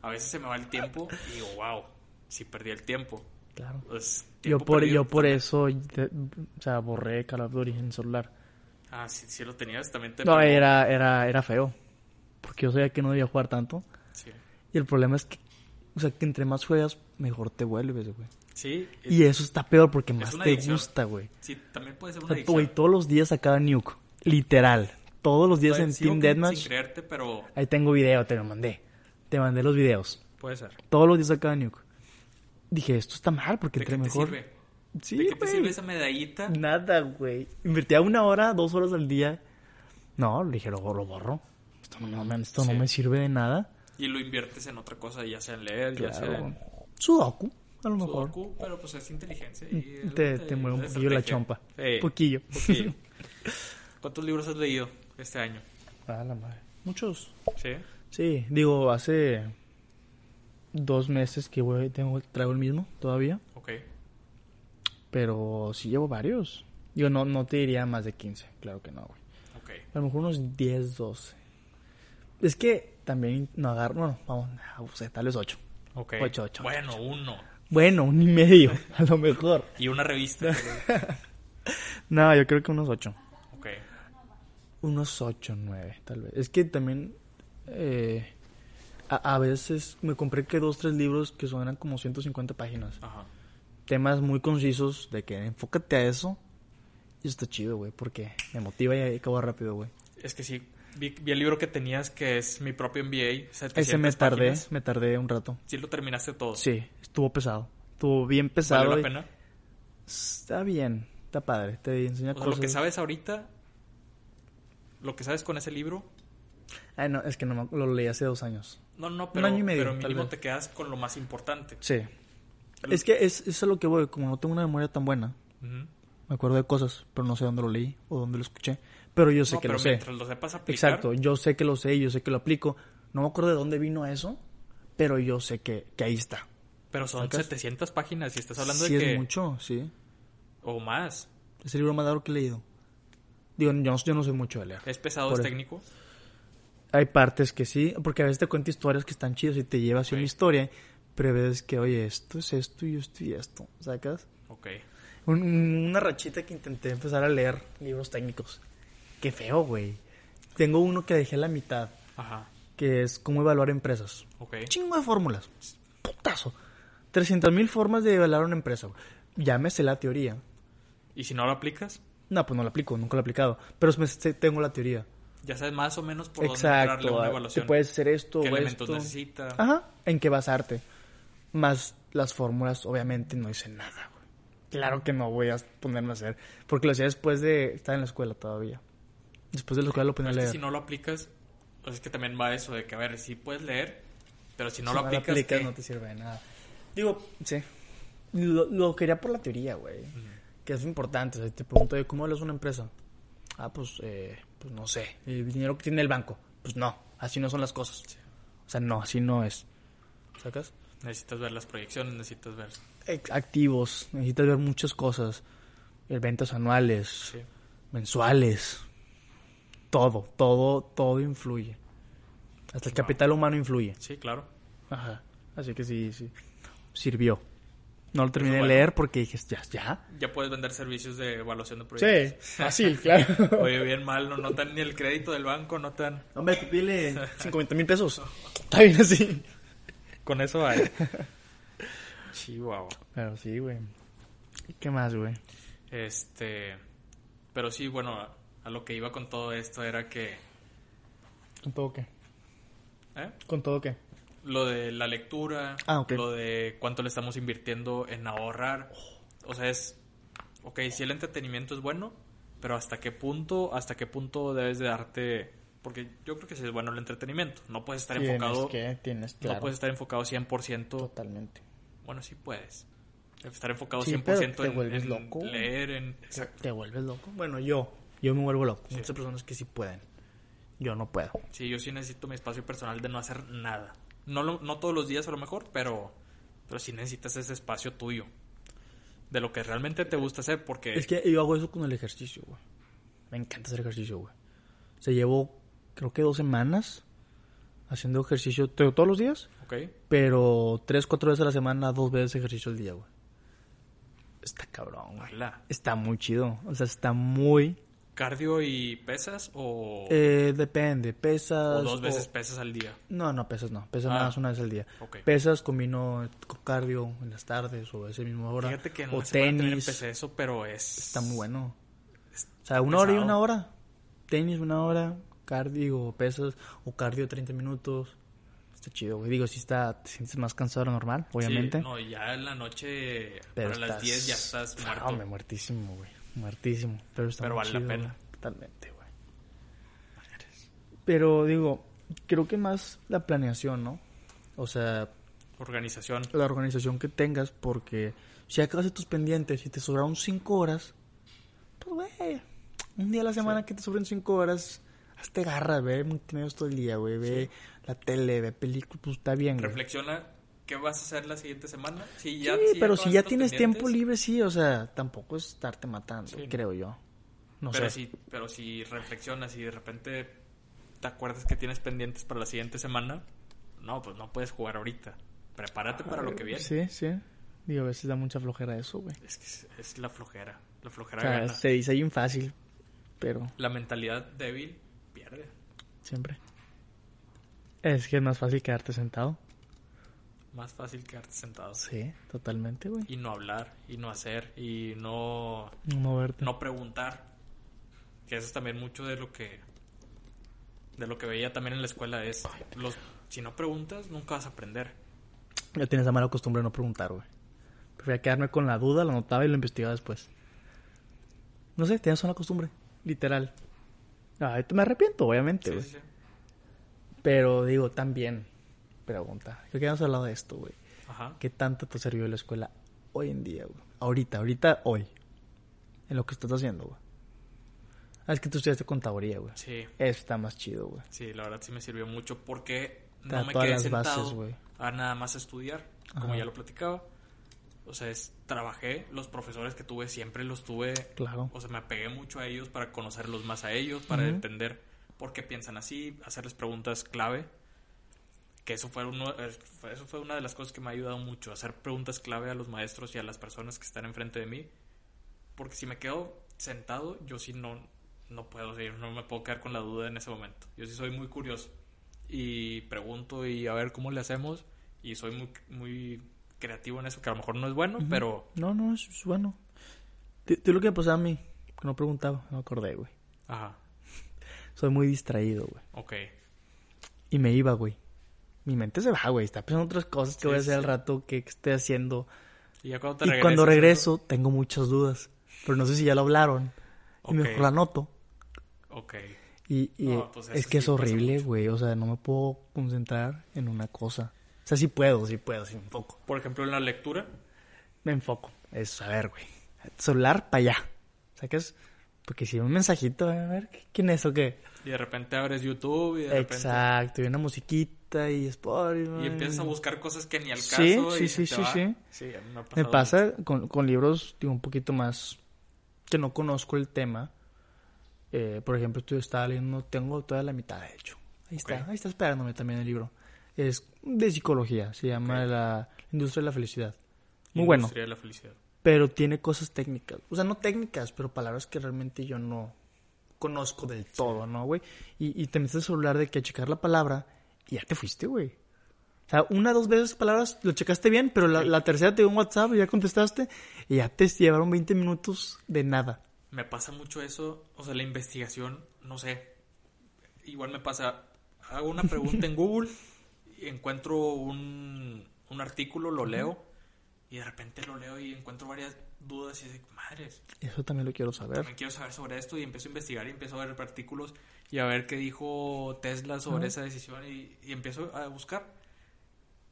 A veces se me va el tiempo y digo, wow, sí perdí el tiempo. Claro. Pues, Yo por, perdido yo por eso, te- o sea, borré Call of Duty en celular. Ah, sí, sí lo tenías, también te No, pegó. era, era, era feo. Porque yo sabía que no debía jugar tanto. Sí, Y el problema es que, o sea, que entre más juegas, mejor te vuelves, güey. sí, Y eso está peor porque más te adicción. gusta, güey. sí, también puede ser O una sea, adicción. güey, todos los días sacaba Nuke. Literal. Todos los días en Team Deathmatch. Sin creerte, pero Ahí tengo video, te lo mandé. Te mandé los videos. puede ser. Todos los días sacaba Nuke. Dije, esto está mal porque ¿De qué te mejor. sirve? Sí, ¿De qué te sirve esa medallita? Nada, güey. Invertía una hora, dos horas al día. No, le dije, lo, lo borro. esto no, mames, esto no me sirve de nada. Y lo inviertes en otra cosa, ya sea en leer, ya sea en Sudoku, a lo mejor. Sudoku, pero pues es inteligencia. Y Te, te mueve un poquillo la chompa. Sí, Un poquillo. poquillo. ¿Cuántos libros has leído este año? Ah, la madre. Muchos. Sí. Sí, digo, hace dos meses que güey, tengo, traigo el mismo todavía. Ok. Pero sí llevo varios. Digo, no, no te diría más de 15, claro que no, güey. Ok. A lo mejor unos 10, 12. Es que también no agarro, bueno, vamos, no sé, tal vez 8. Ok. Ocho, ocho, bueno, uno. Bueno, un y medio, a lo mejor. Y una revista. No, yo creo que unos 8. ok. Unos 8, 9, tal vez. Es que también eh, a, a veces me compré que dos, tres libros que son eran como 150 páginas. Ajá. Temas muy concisos de que enfócate a eso. Y está chido, güey, porque me motiva y acabo rápido, güey. Es que sí. Vi, vi el libro que tenías que es mi propio MBA. 700 Ese me tardé, páginas. me tardé un rato. Sí lo terminaste todo. Sí, estuvo pesado. Estuvo bien pesado. ¿Valió y- la pena? Está bien, está padre. Te enseña O sea, cosas. lo que sabes ahorita, lo que sabes con ese libro, Ay, no, es que no lo leí hace dos años. no, no, pero, año y medio, pero mínimo te quedas con lo más importante. Sí. Es que es, es a lo que voy. Como no tengo una memoria tan buena, me acuerdo de cosas, pero no sé dónde lo leí o dónde lo escuché. Pero yo sé No, que pero lo sé. mientras lo sepas aplicar, Exacto, yo sé que lo sé, yo sé que lo aplico. No me acuerdo de dónde vino eso, pero yo sé que, que ahí está. pero son ¿Sacas? 700 páginas y estás hablando sí de es que... mucho, sí. O más. Es el libro más largo que he leído. Digo, yo no, yo no soy mucho de leer. ¿Es pesado, es eso. Hay partes que sí, porque a veces te cuenta historias que están chidas y te lleva hacia Ok. una historia, pero ves que, oye, esto es esto y esto y esto, ¿sacas? Ok. Un- un- una rachita que intenté empezar a leer libros técnicos. Qué feo, güey. Tengo uno que dejé a la mitad, Ajá. que es cómo evaluar empresas. Ok. Chingo de fórmulas. Putazo. 300 mil formas de evaluar una empresa. güey. Ya me sé la teoría. ¿Y si no lo aplicas? No, pues no la aplico, nunca la he aplicado. Pero tengo la teoría. Ya sabes más o menos por dónde entrarle a Exacto. una ah, evaluación. Te puedes hacer esto ¿Qué o elementos esto. necesita? Ajá. En qué basarte. Más las fórmulas, obviamente, no dicen nada, güey. Claro que no voy a ponerme a hacer. Porque lo hacía después de estar en la escuela todavía. Después de la escuela lo ponía a leer. si no lo aplicas, pues es que también va eso de que, a ver, sí puedes leer, pero si no Si lo aplicas, ¿qué? no te sirve de nada. Digo, sí. Lo, lo quería por la teoría, güey. Que es importante. O sea, te pregunto, oye, ¿cómo hablas una empresa? Ah, pues, eh, pues no sé. El dinero que tiene el banco. Pues no, así no son las cosas. O sea, no, así no es. ¿Sacas? necesitas ver las proyecciones, necesitas ver... Activos, necesitas ver muchas cosas. Eh, Ventas anuales, Sí. mensuales. Todo, todo, todo influye. Hasta el capital humano influye. Sí, claro. Ajá. Así que sí, sí. Sirvió. No lo terminé de bueno. leer porque dije, ya, ya. Ya puedes vender servicios de evaluación de proyectos. Sí, fácil, claro. Oye, bien mal, no notan ni el crédito del banco, notan... Hombre, tú pídele 50 mil pesos. Está bien así. Con eso hay. Chihuahua. Pero sí, güey. ¿Y qué más, güey? Este... Pero sí, bueno, a, a lo que iba con todo esto era que... ¿Con todo qué? ¿eh? ¿Con todo qué? Lo de la lectura, Ah, lo de cuánto le estamos invirtiendo en ahorrar. O sea, es... Ok, si el entretenimiento es bueno, pero hasta qué punto, hasta qué punto debes de darte... Porque yo creo que sí es bueno el entretenimiento. No puedes estar enfocado... que, tienes, No puedes estar enfocado 100%. Totalmente. Bueno, sí puedes. Estar enfocado Sí, 100% pero te en, vuelves en loco. leer, en... Exacto. Te vuelves loco. Bueno, yo. Yo me vuelvo loco. Sí. Muchas personas que sí pueden. Yo no puedo. Sí, yo sí necesito mi espacio personal de no hacer nada. No, lo- no todos los días a lo mejor, pero, pero sí necesitas ese espacio tuyo. De lo que realmente te gusta hacer, porque... Es que yo hago eso con el ejercicio, güey. Me encanta hacer ejercicio, güey. O sea, llevo, creo que dos semanas haciendo ejercicio to- todos los días, Ok. pero tres, cuatro veces a la semana, dos veces ejercicio al día, güey. Está cabrón, güey. Está muy chido. O sea, está muy... ¿Cardio y pesas o, Eh, depende, pesas... o dos veces o- pesas al día? No, no, pesas no. Pesas Ah. nada más una vez al día. Ok. Pesas combino con cardio en las tardes o a esa misma hora. Fíjate que en o la tenis. empecé eso, pero es... Está muy bueno. O sea, una hora y una hora. Tenis una hora, cardio, pesas, o cardio 30 minutos. Está chido, güey. Digo, si está, te sientes más cansado de lo normal, obviamente. Sí, no, ya en la noche, pero para las estás- 10 ya estás muerto. hombre, muertísimo, güey. Muertísimo. Pero está Pero muy vale la pena. güey. Totalmente, güey. Pero digo, creo que más la planeación, ¿no? O sea, Organización. la organización que tengas, porque si acabas tus pendientes y te sobraron cinco horas, pues, güey, un día a la semana que te sobren cinco horas, hazte garra, ve multimedios todo el día, güey, ve la tele, ve películas, pues está bien, güey. Qué vas a hacer la siguiente semana. Si ya, Sí, si pero si ya tienes tiempo libre, sí, o sea, tampoco es estarte matando, Sí. creo yo. No pero, sé. si, pero si reflexionas y de repente te acuerdas que tienes pendientes para la siguiente semana, no, pues no puedes jugar ahorita. Prepárate para lo que viene. Sí, sí. Digo, a veces da mucha flojera eso, güey. Es que es, es la flojera. La O flojera sea, gana. se dice bien fácil, pero La mentalidad débil pierde. siempre. Es que es más fácil quedarte sentado. Más fácil quedarte sentado. Sí, totalmente, güey. Y no hablar, y no hacer, y no, No moverte. no preguntar. Que eso es también mucho de lo que de lo que veía también en la escuela es los si no preguntas nunca vas a aprender. Ya tienes la mala costumbre de no preguntar, güey. Prefería quedarme con la duda, lo anotaba y lo investigaba después. No sé, tienes una costumbre, literal. Ay, me arrepiento, obviamente, Sí, güey. sí, sí. Pero digo, también, pregunta. Creo que hemos hablado de esto, güey. Ajá. ¿Qué tanto te sirvió la escuela hoy en día, güey? Ahorita, ahorita, hoy. En lo que estás haciendo, güey. Ah, es que tú estudiaste contaduría, güey. Sí, Eso está más chido, güey. sí, la verdad sí me sirvió mucho porque Te no me todas quedé las sentado bases, güey. a nada más estudiar, como ya lo platicaba. O sea, es, trabajé, los profesores que tuve siempre los tuve Claro. O sea, me apegué mucho a ellos para conocerlos más a ellos, para entender por qué piensan así, hacerles preguntas clave. Que eso fue, uno, eh, fue- eso fue una de las cosas que me ha ayudado mucho, hacer preguntas clave a los maestros y a las personas que están enfrente de mí. Porque si me quedo sentado, yo sí no, no puedo seguir, no me puedo quedar con la duda en ese momento. Yo sí soy muy curioso y pregunto y a ver cómo le hacemos y soy muy, muy creativo en eso, que a lo mejor no es bueno, pero No, no, es es bueno. Tú lo que pasaba a mí, que no preguntaba, no acordé, güey. ajá, Soy muy distraído, güey. ok. Y me iba, güey. Mi mente se va, güey. Está pensando en otras cosas que Sí, voy a hacer sí. al rato, que, que estoy haciendo. Y ya cuando te y regresas, cuando eso- regreso, tengo muchas dudas. Pero no sé si ya lo hablaron. Y Ok. mejor la anoto. Ok. Y, y No, pues es que es sí pasa horrible, güey. O sea, no me puedo concentrar en una cosa. O sea, sí puedo, sí puedo, sí me enfoco. Por ejemplo, en la lectura. Me enfoco. Es, a ver, güey. Celular para allá. ¿Sacas? Porque si un mensajito, a ver, ¿quién es o qué? Y de repente abres YouTube y de repente... Exacto. Y una musiquita y Spotify. Y empiezas a buscar cosas que ni al caso. Sí, y sí, se sí, te sí, va. sí. a me ha Me pasado pasa con, con libros digo, un poquito más que no conozco el tema. Eh, por ejemplo, yo estaba leyendo, tengo toda la mitad, de hecho. Ahí está, ahí está esperándome también el libro. Es de psicología, se llama. La Industria de la Felicidad. Muy bueno, Industria de la felicidad. pero tiene cosas técnicas. O sea, no técnicas, pero palabras que realmente yo no conozco del todo, ¿no, güey? Y, y te metes el celular de que a checar la palabra y ya te fuiste, güey. O sea, una, dos veces palabras lo checaste bien, pero la, tercera te dio un WhatsApp y ya contestaste y ya te llevaron 20 minutos de nada. Me pasa mucho eso. O sea, la investigación, no sé. Igual me pasa. Hago una pregunta en Google encuentro un, un artículo, lo leo. Y de repente lo leo y encuentro varias dudas y digo, madres. Eso también lo quiero saber. También quiero saber sobre esto y empiezo a investigar y empiezo a ver artículos y a ver qué dijo Tesla sobre esa decisión y, y empiezo a buscar.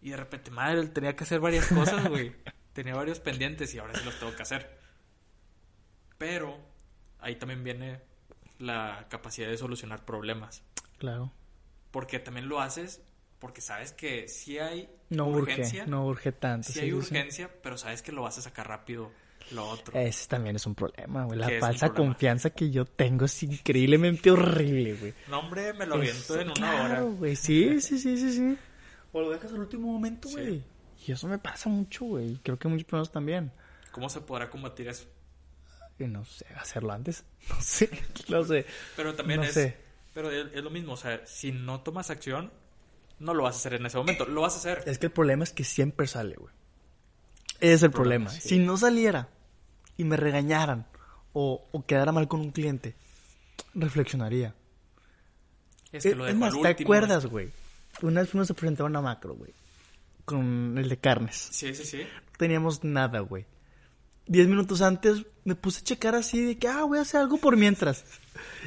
Y de repente, madre, tenía que hacer varias cosas, güey. tenía varios pendientes y ahora sí los tengo que hacer. Pero ahí también viene la capacidad de solucionar problemas. Claro. Porque también lo haces porque sabes que si hay No urgencia, urge, no urge tanto. sí sí, hay sí, sí. urgencia, pero sabes que lo vas a sacar rápido lo otro. Ese también es un problema, güey. La ¿Qué es un falsa confianza que yo tengo es increíblemente horrible, güey. No, hombre, me lo aviento en una Claro, hora. güey. Sí, sí, sí, sí, sí. O lo dejas al último momento, Sí. güey. Y eso me pasa mucho, güey. Creo que muchos personas también. ¿Cómo se podrá combatir eso? Y no sé, hacerlo antes. No sé, no sé. Pero también No es, sé. pero es, es lo mismo, o sea, si no tomas acción, no lo vas a hacer en ese momento, lo vas a hacer. Es que el problema es que siempre sale, güey. Ese es el problema. Problema, sí. Si no saliera y me regañaran o, o quedara mal con un cliente, reflexionaría. Es que Eh, lo es más, al ¿te acuerdas, güey? Una vez fuimos a presentar una macro, güey. Con el de carnes. Sí, sí, sí. No teníamos nada, güey. 10 minutos antes me puse a checar así de que, ah, voy a hacer algo por mientras.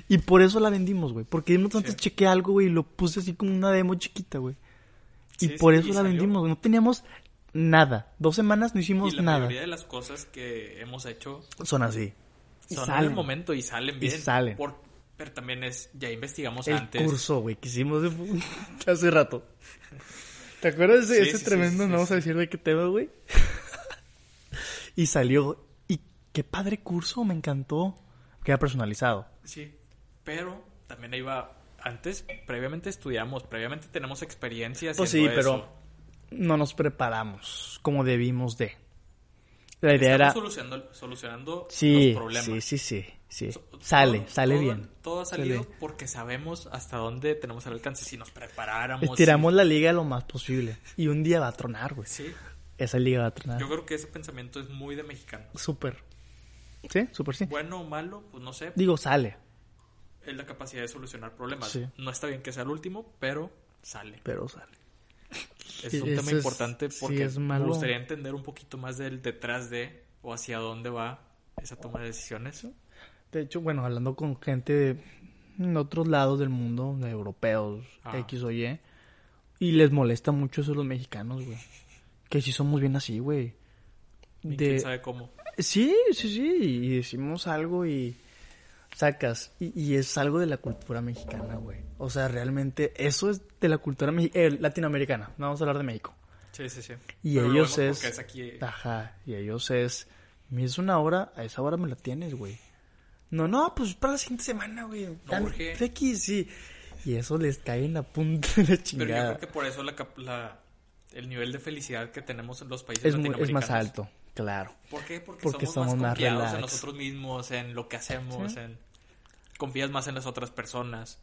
Y por eso la vendimos, güey. Porque 10 minutos antes Sí. chequé algo, güey, y lo puse así como una demo chiquita, güey. Y Sí, por sí, eso y la salió. vendimos, güey. No teníamos nada. Dos semanas no hicimos Y la nada. mayoría de las cosas que hemos hecho Son así. Y son en salen. el momento y salen bien. salen. Por- pero también es, ya investigamos El antes. curso, güey, que hicimos de- hace rato. ¿Te acuerdas de Sí, ese tremendo? sí, no vamos a decir de qué tema, güey. y salió. Y qué padre curso, me encantó. Queda personalizado. Sí, pero también iba antes, previamente estudiamos, previamente tenemos experiencias. Pues sí, pero no nos preparamos como debimos de. La idea era... solucionando, solucionando Sí, los problemas. sí, sí, sí, sí. So- Sale, todo- sale todo- bien. Todo ha salido porque sabemos hasta dónde tenemos el alcance. Si nos preparáramos. Estiramos la liga lo más posible. Y un día va a tronar, güey. Sí, Esa liga va a tronar. yo creo que ese pensamiento es muy de mexicano. Súper. Sí, súper sí. Bueno o malo, pues no sé. Digo, sale, Es la capacidad de solucionar problemas. Sí. No está bien que sea el último, pero sale. pero sale. Es un tema es- importante sí, porque es malo. me gustaría entender un poquito más del detrás de o hacia dónde va esa toma de decisiones. De hecho, bueno, hablando con gente de en otros lados del mundo, de europeos, Ah. X o Y, y les molesta mucho eso a los mexicanos, güey. Que si somos bien así, güey. De... quién sabe cómo. Sí, sí, sí, y decimos algo y sacas. Y, y es algo de la cultura mexicana, güey. O sea, realmente eso es de la cultura eh, latinoamericana. No vamos a hablar de México. Sí, sí, sí. Y Pero ellos es... es aquí. Ajá, y ellos es... Me es una hora, a esa hora me la tienes, güey. No, no, pues para la siguiente semana, güey. Urge. X, sí. Y eso les cae en la punta de la Pero yo chingada. creo que por eso la, la- el nivel de felicidad que tenemos en los países es, muy- es latinoamericanos. más alto, claro. ¿Por qué? Porque, Porque somos, somos más más confiados en relax. nosotros mismos, en lo que hacemos, Sí. en confías más en las otras personas,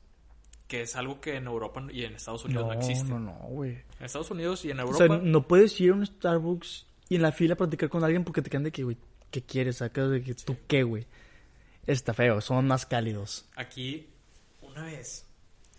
que es algo que en Europa y en Estados Unidos no, No, existe. no, no, güey. En Estados Unidos y en O Europa sea, no puedes ir a un Starbucks y en la fila platicar con alguien porque te quedan de que, güey, ¿qué quieres? Sacas de que tú qué, güey. Está feo, son más cálidos. aquí una vez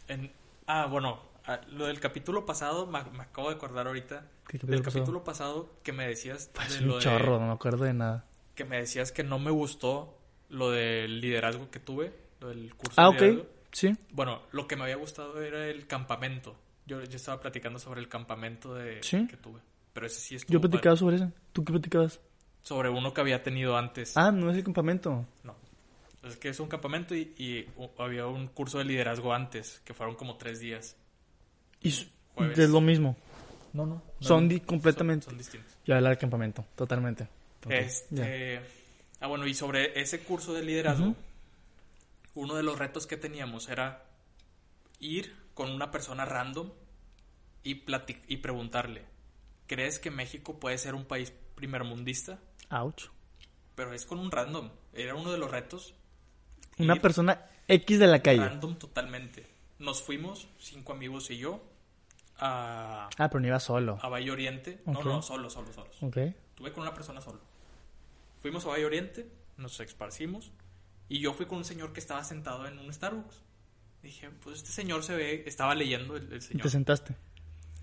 en ah bueno ah, lo del capítulo pasado me, me acabo de acordar ahorita ¿Qué capítulo del pasado? capítulo pasado que me decías Es de lo un de- chorro, no me acuerdo de nada. que me decías que no me gustó lo del liderazgo que tuve lo del curso Ah, de liderazgo. sí. Bueno, lo que me había gustado era el campamento. Yo, yo estaba platicando sobre el campamento de, ¿Sí? que tuve. Pero ese sí estuvo Yo platicaba padre. sobre eso. ¿Tú qué platicabas? Sobre uno que había tenido antes. Ah, no es el campamento. No. Es que es un campamento y, y había un curso de liderazgo antes, que fueron como tres días. Y Jueves. es lo mismo. No, no. Son di- completamente. Son, son distintos. Ya hablar del campamento, totalmente. Ok, ya. Este, ah, bueno, y sobre ese curso de liderazgo, uno de los retos que teníamos era ir con una persona random y, y preguntarle, ¿crees que México puede ser un país primermundista? Ouch. Pero es con un random. Era uno de los retos. Una persona X de la calle. Random totalmente. Nos fuimos, cinco amigos y yo, a, Ah, pero no iba solo. a Valle Oriente. No, Ok. no, solo, solo, solos. Ok. Estuve con una persona solo. Fuimos a Valle Oriente, nos esparcimos y yo fui con un señor que estaba sentado en un Starbucks. Dije, pues este señor se ve, estaba leyendo el, el Y señor. te sentaste.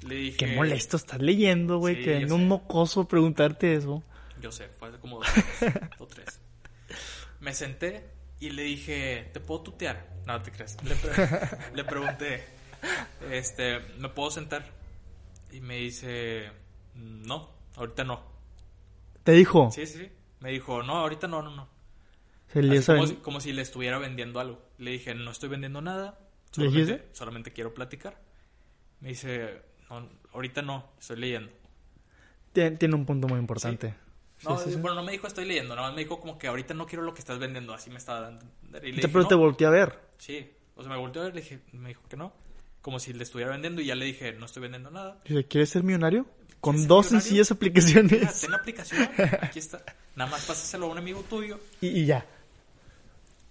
Le dije, Qué molesto, estás leyendo, güey, Sí, que sé. un mocoso preguntarte eso. Yo sé, fue hace como dos o tres. Me senté y le dije, ¿te puedo tutear? No, te crees. Le, pre- le pregunté, este, ¿me puedo sentar? Y me dice, no, ahorita no. Te dijo. Sí, sí, sí. Me dijo, no, ahorita no, no, no. Como, si, como si le estuviera vendiendo algo. Le dije, no estoy vendiendo nada. ¿Le Solamente, solamente quiero platicar. Me dice, no, ahorita no, estoy leyendo. Tien- Tiene un punto muy importante. Sí, No, sí, sí. bueno, no me dijo estoy leyendo, nada más me dijo como que ahorita no quiero lo que estás vendiendo, así me estaba dando. Y le dije, pero te volteé a ver. Sí, o sea, me volteó a ver, le dije, me dijo que no, como si le estuviera vendiendo y ya le dije, no estoy vendiendo nada. Dice, ¿quieres ser millonario? Con ¿Quieres ser dos millonario? sencillas Mira, aplicaciones. ten la aplicación, aquí está. Nada más pásaselo a un amigo tuyo. Y, y ya.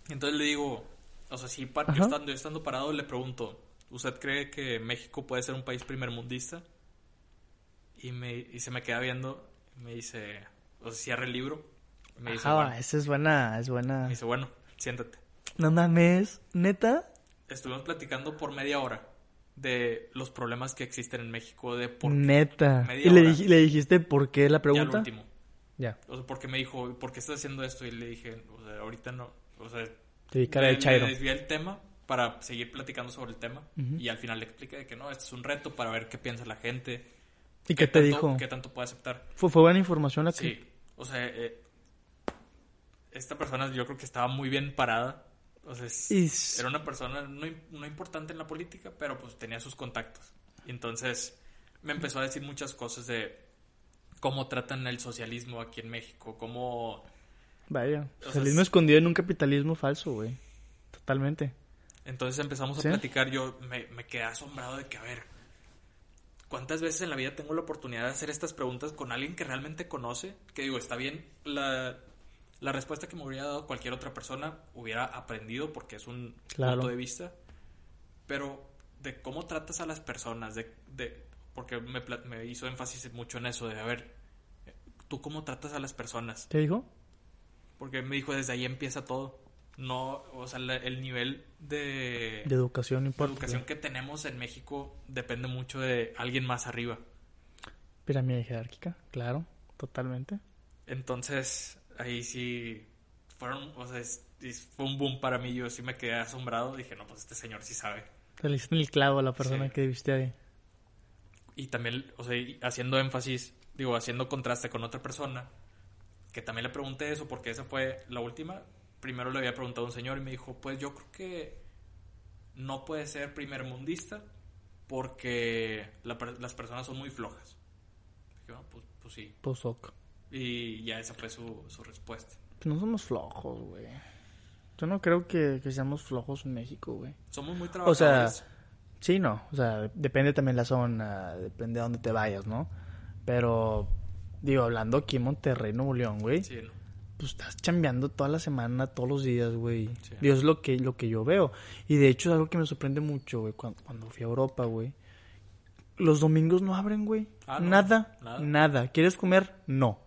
Entonces le digo, o sea, si pa- Ajá. yo estando, yo estando parado le pregunto, ¿usted cree que México puede ser un país primermundista? Y, me, y se me queda viendo, y me dice, o sea, cierra el libro. Y me dice, Ajá, bueno, esa es buena, es buena. me dice, bueno, siéntate. No mames, neta. Estuvimos platicando por media hora de los problemas que existen en México, de por Neta. Media ¿Y le, hora. dij- le dijiste por qué la al pregunta? último. Ya. O sea, porque me dijo, ¿por qué estás haciendo esto? Y le dije, o sea, ahorita no. O sea, Te di cara le, de chairo. le desvié el tema para seguir platicando sobre el tema. Y al final le expliqué de que no, este es un reto para ver qué piensa la gente. ¿Y qué te tanto- dijo? ¿Qué tanto puede aceptar? Fue, fue buena información la que... Sí, o sea, eh, esta persona yo creo que estaba muy bien parada. O sea, es- Y s- era una persona no, im- no importante en la política, pero pues tenía sus contactos. Y entonces me empezó a decir muchas cosas de cómo tratan el socialismo aquí en México, cómo... Vaya. O sea, Socialismo es- escondido en un capitalismo falso, güey. Totalmente. Entonces empezamos a ¿Sí? platicar, yo me, me quedé asombrado de que, a ver, ¿cuántas veces en la vida tengo la oportunidad de hacer estas preguntas con alguien que realmente conoce? Que digo, está bien, la, la respuesta que me hubiera dado cualquier otra persona hubiera aprendido porque es un Claro. punto de vista, pero de cómo tratas a las personas, de, de porque me, me hizo énfasis mucho en eso, de, a ver, ¿tú cómo tratas a las personas? ¿Qué dijo? Porque me dijo, desde ahí empieza todo. No, o sea, la- el nivel de, De educación, importa. educación que tenemos en México depende mucho de alguien más arriba. Pirámide jerárquica, claro. Totalmente. Entonces, ahí sí fueron, o sea, es- es- fue un boom para mí. Yo sí me quedé asombrado. Dije, no, pues este señor sí sabe. Te le hiciste el clavo a la persona Sí. que viste ahí. Y también, o sea, haciendo énfasis, digo, haciendo contraste con otra persona, que también le pregunté eso, porque esa fue la última. Primero le había preguntado a un señor y me dijo, pues yo creo que no puede ser primermundista porque la las personas son muy flojas. Dije, "Ah, pues, pues sí. Pues ok. Y ya esa fue su, su respuesta. Pues no somos flojos, güey. Yo no creo que, que seamos flojos en México, güey. Somos muy O sea, trabajadores. sí, no. O sea, depende también la zona, depende de dónde te vayas, ¿no? Pero, digo, hablando aquí en Monterrey, Nuevo León, güey. Sí, ¿no? pues estás chambeando toda la semana, todos los días, güey. Sí. Dios es lo que, lo que yo veo. Y de hecho es algo que me sorprende mucho, güey, cuando, cuando fui a Europa, güey. Los domingos no abren, güey. Ah, ¿no? nada, Nada. nada, ¿Quieres comer? No.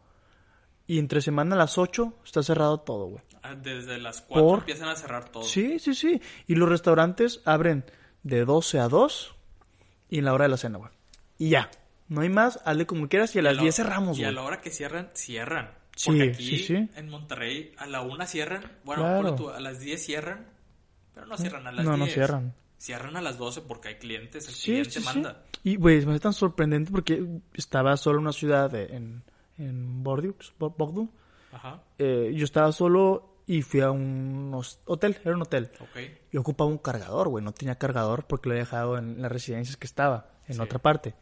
Y entre semana a las 8 está cerrado todo, güey. Ah, Desde las 4 ¿Por? empiezan a cerrar todo. Sí, sí, sí. Y los restaurantes abren de 12 a 2 y en la hora de la cena, güey. Y ya. No hay más, hazle como quieras y a Y las la- 10 cerramos, Y a güey. la hora que cierran, cierran. Sí, Porque aquí sí, sí. en Monterrey a la una cierran. Bueno, Claro. tú, a las 10 cierran. Pero no cierran a las No, 10. no cierran. Cierran a las 12 porque hay clientes. El Sí, cliente sí, sí. manda. Y, güey, me hace tan sorprendente porque estaba solo en una ciudad de- en, en Bordeaux, Bo- Bordeaux. Ajá. Eh, yo estaba solo y fui a un hotel, era un hotel. Ok. Y ocupaba un cargador, güey. No tenía cargador porque lo había dejado en las residencias que estaba, en Sí. otra parte.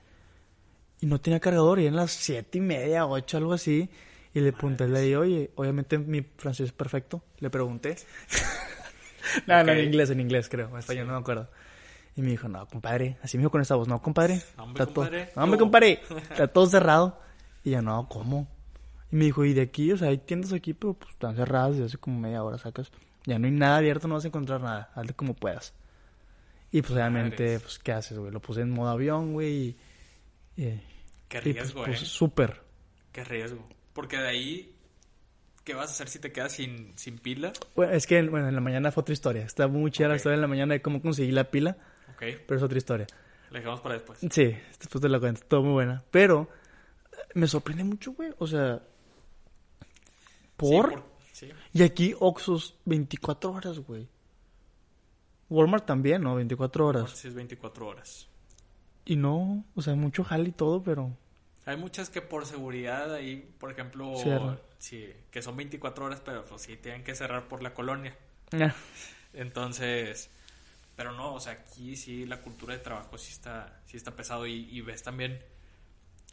Y no tenía cargador, y eran las siete y media, ocho, algo así. Y le pregunté, le dije, oye, obviamente mi francés es perfecto. Le pregunté. no, no, Ok. en inglés, en inglés, creo. En español, no me acuerdo. Y me dijo, no, compadre. Así me dijo con esta voz, no, compadre. No, hombre, está todo- compadre. no, hombre, No. compadre. Está todo cerrado. Y yo, no, ¿cómo? Y me dijo, y de aquí, o sea, hay tiendas aquí, pero pues están cerradas desde hace como media hora, sacas. Ya no hay nada abierto, no vas a encontrar nada. Hazle como puedas. Y pues obviamente, Madres. pues, ¿qué haces, güey? Lo puse en modo avión, güey. Y, y- Qué y, pues, riesgo, pues, eh. súper. Qué riesgo. Porque de ahí, ¿qué vas a hacer si te quedas sin, sin pila? Bueno, es que, bueno, en la mañana fue otra historia. Está muy chida la Ok. historia en la mañana de cómo conseguí la pila, Ok. pero es otra historia. La dejamos para después. Sí, después te la cuento, todo muy buena. Pero eh, me sorprende mucho, güey. O sea, ¿por? Sí, sí. Y aquí Oxxos 24 horas, güey. Walmart también, ¿no? 24 horas. Sí, es 24 horas. Y no, o sea, mucho jale y todo, pero... Hay muchas que por seguridad ahí, por ejemplo, Cierran. sí, que son 24 horas, pero pues sí tienen que cerrar por la colonia. Ah, Entonces, pero no, o sea, aquí sí la cultura de trabajo sí está, sí está pesado y, y ves también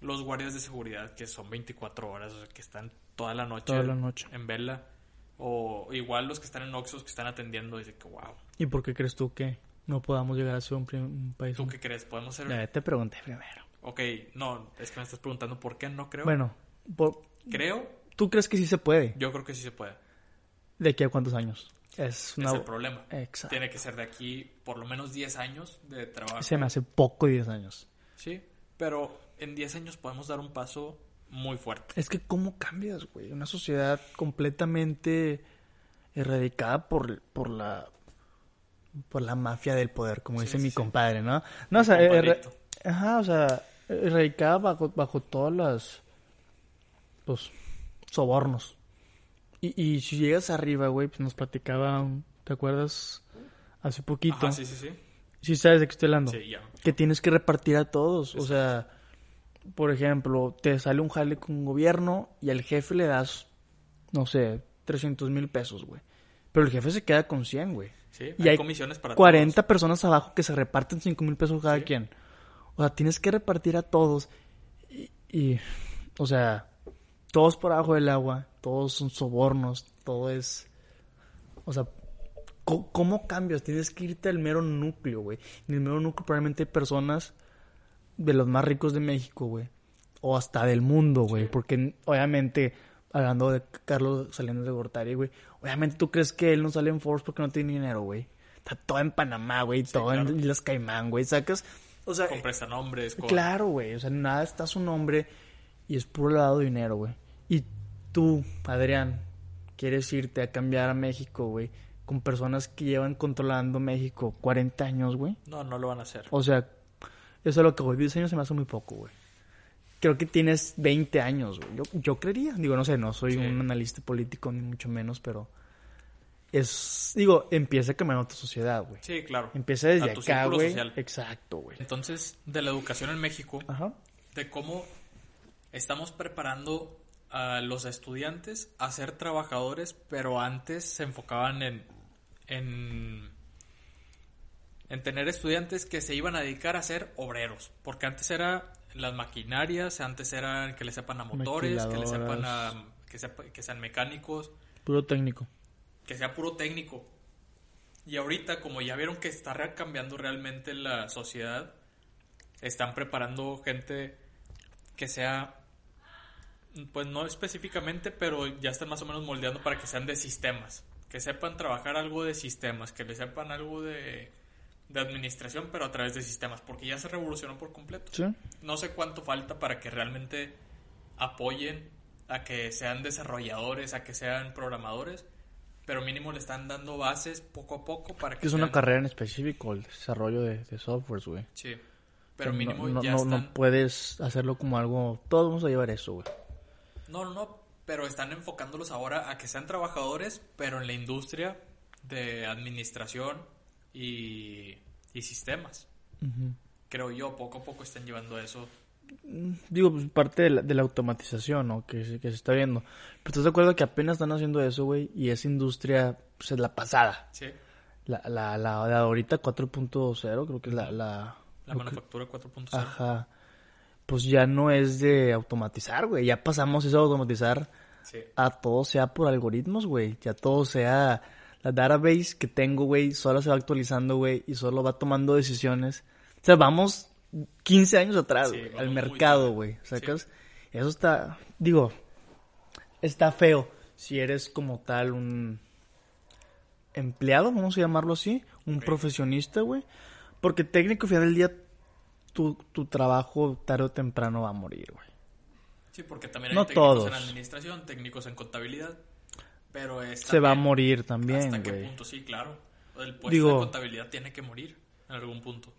los guardias de seguridad que son 24 horas, o sea, que están toda la noche, Toda la noche. en vela. O igual los que están en Oxxos que están atendiendo, dice que wow. ¿Y por qué crees tú que no podamos llegar a ser un, un país? ¿Tú qué crees? ¿Podemos ser...? Te pregunté primero. Ok, no, es que me estás preguntando por qué no creo. Bueno, por- Creo, ¿tú crees que sí se puede? yo creo que sí se puede. ¿De aquí a cuántos años? Es una... Es el problema. Exacto. Tiene que ser de aquí por lo menos 10 años de trabajo. Se me hace poco 10 años. Sí, pero en 10 años podemos dar un paso muy fuerte. Es que cómo cambias, güey. Una sociedad completamente erradicada por, por la por la mafia del poder, como Sí, dice sí, mi sí. compadre, ¿no? No, o sea, Compadrito. erra- ajá, o sea, erradicada bajo, bajo todas las pues sobornos. Y, y si llegas arriba, güey, pues nos platicaba, ¿te acuerdas? Hace poquito. Ajá, sí, sí, sí. Sí sabes de qué estoy hablando. Sí, ya. Que tienes que repartir a todos. O sea, por ejemplo, te sale un jale con un gobierno y al jefe le das, no sé, 300 mil pesos, güey. Pero el jefe se queda con 100, güey. Sí, Y hay, hay comisiones para 40 todos. personas abajo que se reparten 5 mil pesos cada Sí. quien. O sea, tienes que repartir a todos. Y, y, o sea, todos por abajo del agua, todos son sobornos, todo es... O sea, co- ¿cómo cambias? Tienes que irte al mero núcleo, güey. En el mero núcleo probablemente hay personas de los más ricos de México, güey. O hasta del mundo, güey. Porque obviamente, hablando de Carlos Salinas de Gortari, güey. Obviamente tú crees que él no sale en Forbes porque no tiene dinero, güey. Está todo en Panamá, güey. todo claro. en Islas Caimán, güey. Sacas. O sea, prestanombres, con... Claro, güey. O sea, nada está su nombre y es puro lado de dinero, güey. Y tú, Adrián, quieres irte a cambiar a México, güey, con personas que llevan controlando México 40 años, güey. No, no lo van a hacer. O sea, eso es lo que, güey, 10 años se me hace muy poco, güey. Creo que tienes 20 años, güey. Yo, yo creería. Digo, no sé, no soy Sí. un analista político ni mucho menos, pero es, digo, empieza a cambiar otra sociedad, güey. Sí, claro. Empieza desde A tu acá, güey. social. Exacto, güey. Entonces, de la educación en México, Ajá. de cómo estamos preparando a los estudiantes a ser trabajadores, pero antes se enfocaban en, en, en tener estudiantes que se iban a dedicar a ser obreros, porque antes era las maquinarias, antes eran que le sepan a motores, que le sepan a que, sepa- que sean mecánicos, Puro técnico. que sea puro técnico. Y ahorita, como ya vieron que está cambiando realmente la sociedad, están preparando gente que sea, pues no específicamente, pero ya están más o menos moldeando para que sean de sistemas. Que sepan trabajar algo de sistemas, que le sepan algo de, de administración, pero a través de sistemas, porque ya se revolucionó por completo. Sí. No sé cuánto falta para que realmente apoyen a que sean desarrolladores, a que sean programadores, pero mínimo le están dando bases poco a poco para que es una carrera en específico, el desarrollo de, de softwares, güey. Sí, pero No- mínimo no, ya no, están... no puedes hacerlo como algo... Todos vamos a llevar eso, güey. No, no, no, pero están enfocándolos ahora a que sean trabajadores, pero en la industria de administración y, y sistemas. Creo yo, poco a poco están llevando a eso. Digo, pues parte de la, de la automatización, ¿no? Que, se- que se está viendo. Pero estás de acuerdo que apenas están haciendo eso, güey. Y esa industria, pues es la pasada. Sí, La, la, la de ahorita 4.0, creo que es la... la, la manufactura 4.0. Ajá. Pues ya no es de automatizar, güey. Ya pasamos eso de automatizar Sí. a todo sea por algoritmos, güey. Ya todo sea la database que tengo, güey, solo se va actualizando, güey, y solo va tomando decisiones. O sea, vamos 15 años atrás, Sí, vamos al mercado, güey. ¿Sacas? Eso está, digo, está feo si eres como tal un empleado, vamos a llamarlo así, un Ok. profesionista, güey. Porque técnico, al final del día, tu, tu trabajo tarde o temprano va a morir, güey. Sí, porque también hay No técnicos todos. en administración, técnicos en contabilidad, pero es Se va a morir también, ¿Hasta qué punto? Sí, claro. El puesto Digo- de contabilidad tiene que morir en algún punto.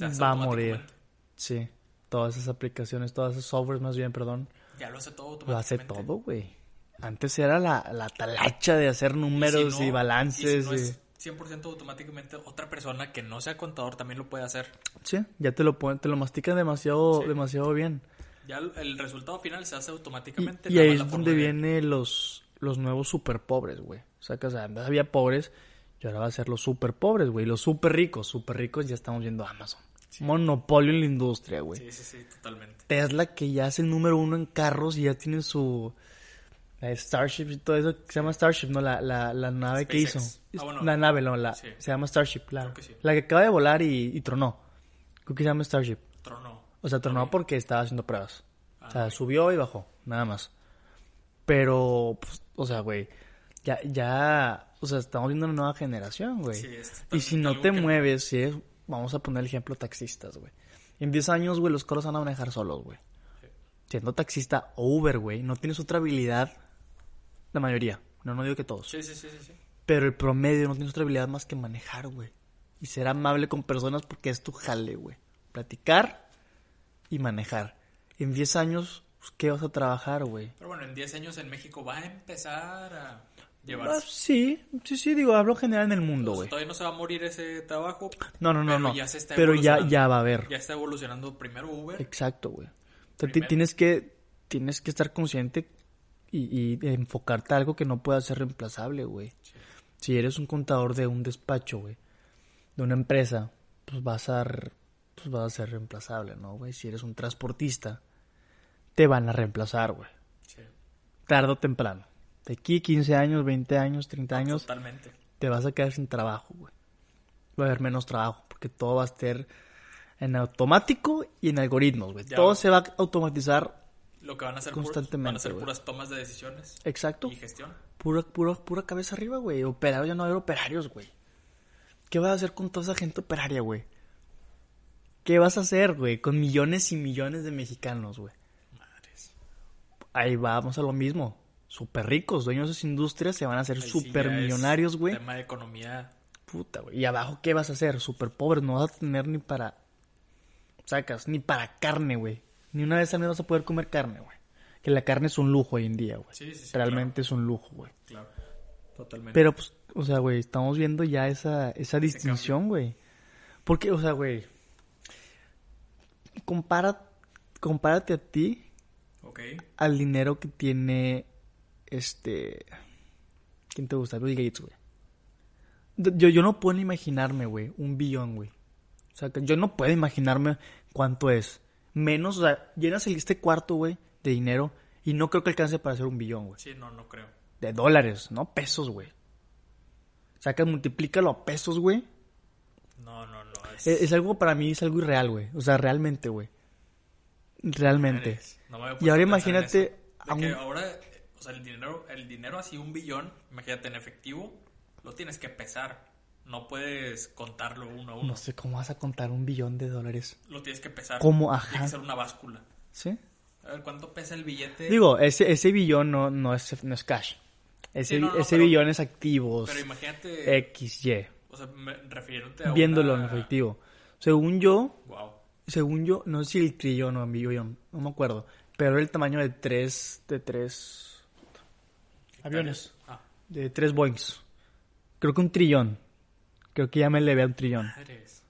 Hace Va a morir. automáticamente. Sí. Todas esas aplicaciones, todas esas softwares más bien, perdón. Ya lo hace todo Lo hace automáticamente. todo, güey. Antes era la, la talacha de hacer números y, si no- balances. Y si no y- es 100% automáticamente, otra persona que no sea contador también lo puede hacer. Sí, ya te lo te lo mastican demasiado, Sí. demasiado bien. Ya el, el resultado final se hace Y, automáticamente. y nada ahí es donde de- vienen los, los nuevos super pobres, güey. O sea, que o sea, antes había pobres y ahora va a ser los super pobres, güey. Los super ricos, super ricos ya estamos viendo Amazon. Monopolio en la industria, güey. Sí, sí, sí, totalmente. Tesla que ya es el número uno en carros y ya tiene su la Starship y todo eso que se llama Starship, ¿no? La, la, la nave que hizo. Ah, bueno. la nave, no, la, Sí. se llama Starship, la, Creo que sí. la que acaba de volar y, y tronó. Creo que se llama Starship. Trono. O sea, tronó porque estaba haciendo pruebas. o sea, Ah, subió y bajó, nada más. Pero, pues, o sea, güey, ya, ya, o sea, estamos viendo una nueva generación, güey. Sí, es y si no te que- mueves, si es- vamos a poner el ejemplo taxistas, güey. En 10 años, güey, los carros van a manejar solos, güey. Siendo taxista o Uber, güey, no tienes otra habilidad, la mayoría, no, no digo que todos. Sí, sí, sí, sí, sí. Pero el promedio no tienes otra habilidad más que manejar, güey. Y ser amable con personas porque es tu jale, güey. Platicar y manejar. En 10 años pues, ¿qué vas a trabajar, güey? Pero bueno, en 10 años en México va a empezar a Ah, llevarse. sí, sí, sí, digo, hablo general en el mundo, sea, güey. todavía no se va a morir ese trabajo. No, no, no, pero no. ya se está Pero ya, ya va a haber. Ya está evolucionando primero Uber. Exacto, güey. O sea, tienes que, tienes que estar consciente y, y enfocarte a algo que no pueda ser reemplazable, güey. Si eres un contador de un despacho, güey, de una empresa, pues vas a, pues vas a ser reemplazable, ¿no, güey? Si eres un transportista, te van a reemplazar, güey. Sí, Tarde o temprano. De aquí 15 años, 20 años, 30 años, totalmente. te vas a quedar sin trabajo, güey. Va a haber menos trabajo, porque todo va a estar en automático y en algoritmos, güey. Todo se va a automatizar. Lo que van a hacer, puros- Constantemente, van a ser puras tomas de decisiones Exacto. y gestión. Pura, pura, pura cabeza arriba, güey. Operarios, ya no hay operarios, güey. ¿Qué vas a hacer con toda esa gente operaria, güey? ¿Qué vas a hacer, güey? Con millones y millones de mexicanos, güey. Ahí vamos a lo mismo. Súper ricos, dueños de esas industrias se van a hacer sí súper millonarios, güey. Tema de economía. Puta, güey. ¿Y abajo qué vas a hacer? Súper pobre. No vas a tener ni para... Sacas, ni para carne, güey. Ni una vez al mes vas a poder comer carne, güey. Que la carne es un lujo hoy en día, güey. Sí, sí, sí, Realmente es un lujo, güey. Claro. Totalmente. Pero, pues, o sea, güey, estamos viendo ya esa, esa distinción, güey. Porque, o sea, güey, compara, compárate a ti Al dinero que tiene, este, ¿quién te gusta? Bill Gates, güey. Yo, yo no puedo imaginarme, güey, un billón, güey. O sea, que yo no puedo imaginarme cuánto es. Menos, o sea, llenas el, este cuarto, güey, de dinero y no creo que alcance para hacer un billón, güey Sí, no, no creo. de dólares, no pesos, güey. Saca, multiplícalo a pesos, güey. No, no, no. Es, Es, es algo para mí, es algo irreal, güey. O sea, realmente, güey. Realmente. Eres. No me Y ahora imagínate a que un- ahora, eh, o sea, el dinero, el dinero así, un billón, imagínate en efectivo, lo tienes que pesar. No puedes contarlo uno a uno. No sé cómo vas a contar un billón de dólares. Lo tienes que pesar. ¿Cómo? Tiene Ajá. que ser una báscula. ¿Sí? A ver, ¿cuánto pesa el billete? Digo, ese, ese billón no, no, es, no es cash. Ese, Sí, no, no, ese pero- billón es activos. Pero imagínate, X, Y. o sea, me, refiriéndote a Viéndolo una... en efectivo. Según yo, Wow. Según yo, no sé si el trillón o el billón, no me acuerdo. Pero era el tamaño de tres, de tres aviones. Ah, De tres Boeings. Creo que un trillón. Creo que ya me le a un trillón. madres.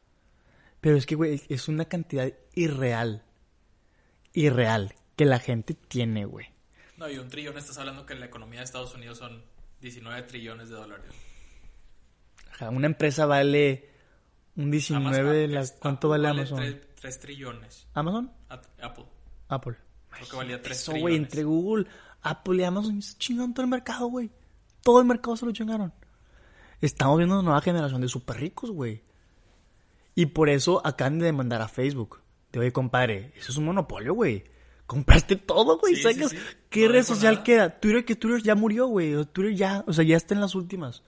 Pero es que, güey, es una cantidad irreal. Irreal. Que la gente tiene, güey. No, y un trillón, estás hablando que la economía de Estados Unidos son 19 trillones de dólares. Ajá, Una empresa vale un 19 de la... es- ¿Cuánto Apple vale Amazon? 3, trillones. ¿Amazon? Apple. Apple. Creo que valía 3 Eso, güey, entre Google, Apple y Amazon se chingaron todo el mercado, güey. Todo el mercado se lo chingaron. Estamos viendo una nueva generación de súper ricos, güey. Y por eso acaban de demandar a Facebook. De, oye, compadre, eso es un monopolio, güey. Compraste todo, güey. Sí, ¿Sabes sí, sí. qué No red social nada. queda? Twitter, que Twitter ya murió, güey. Twitter ya, o sea, ya está en las últimas.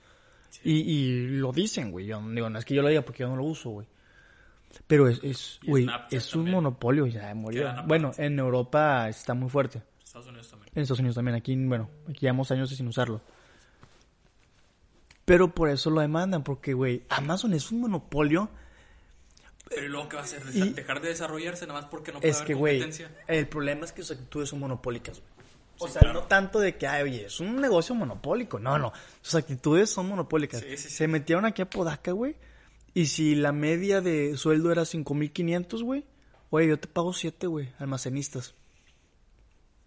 Y, y lo dicen, güey. Yo digo, no es que yo lo diga porque yo no lo uso, güey. Pero es, es, un monopolio, ya murió. Quedan aparte. Bueno, en Europa está muy fuerte. Estados Unidos también. En Estados Unidos también, aquí, bueno, aquí llevamos años sin usarlo. Pero por eso lo demandan, porque, güey, Amazon es un monopolio. Pero ¿y luego qué va a hacer? Y- ¿Dejar de desarrollarse nada más porque no puede Es haber que, güey, competencia? el problema es que sus actitudes son monopólicas, güey. O Sí, sea, claro. no tanto de que, ay, oye, es un negocio monopólico. No, no. Sus actitudes son monopólicas. Sí, sí, sí. Se metieron aquí a Podaca, güey. Y si la media de sueldo era 5.500, güey. Oye, yo te pago 7, güey, almacenistas.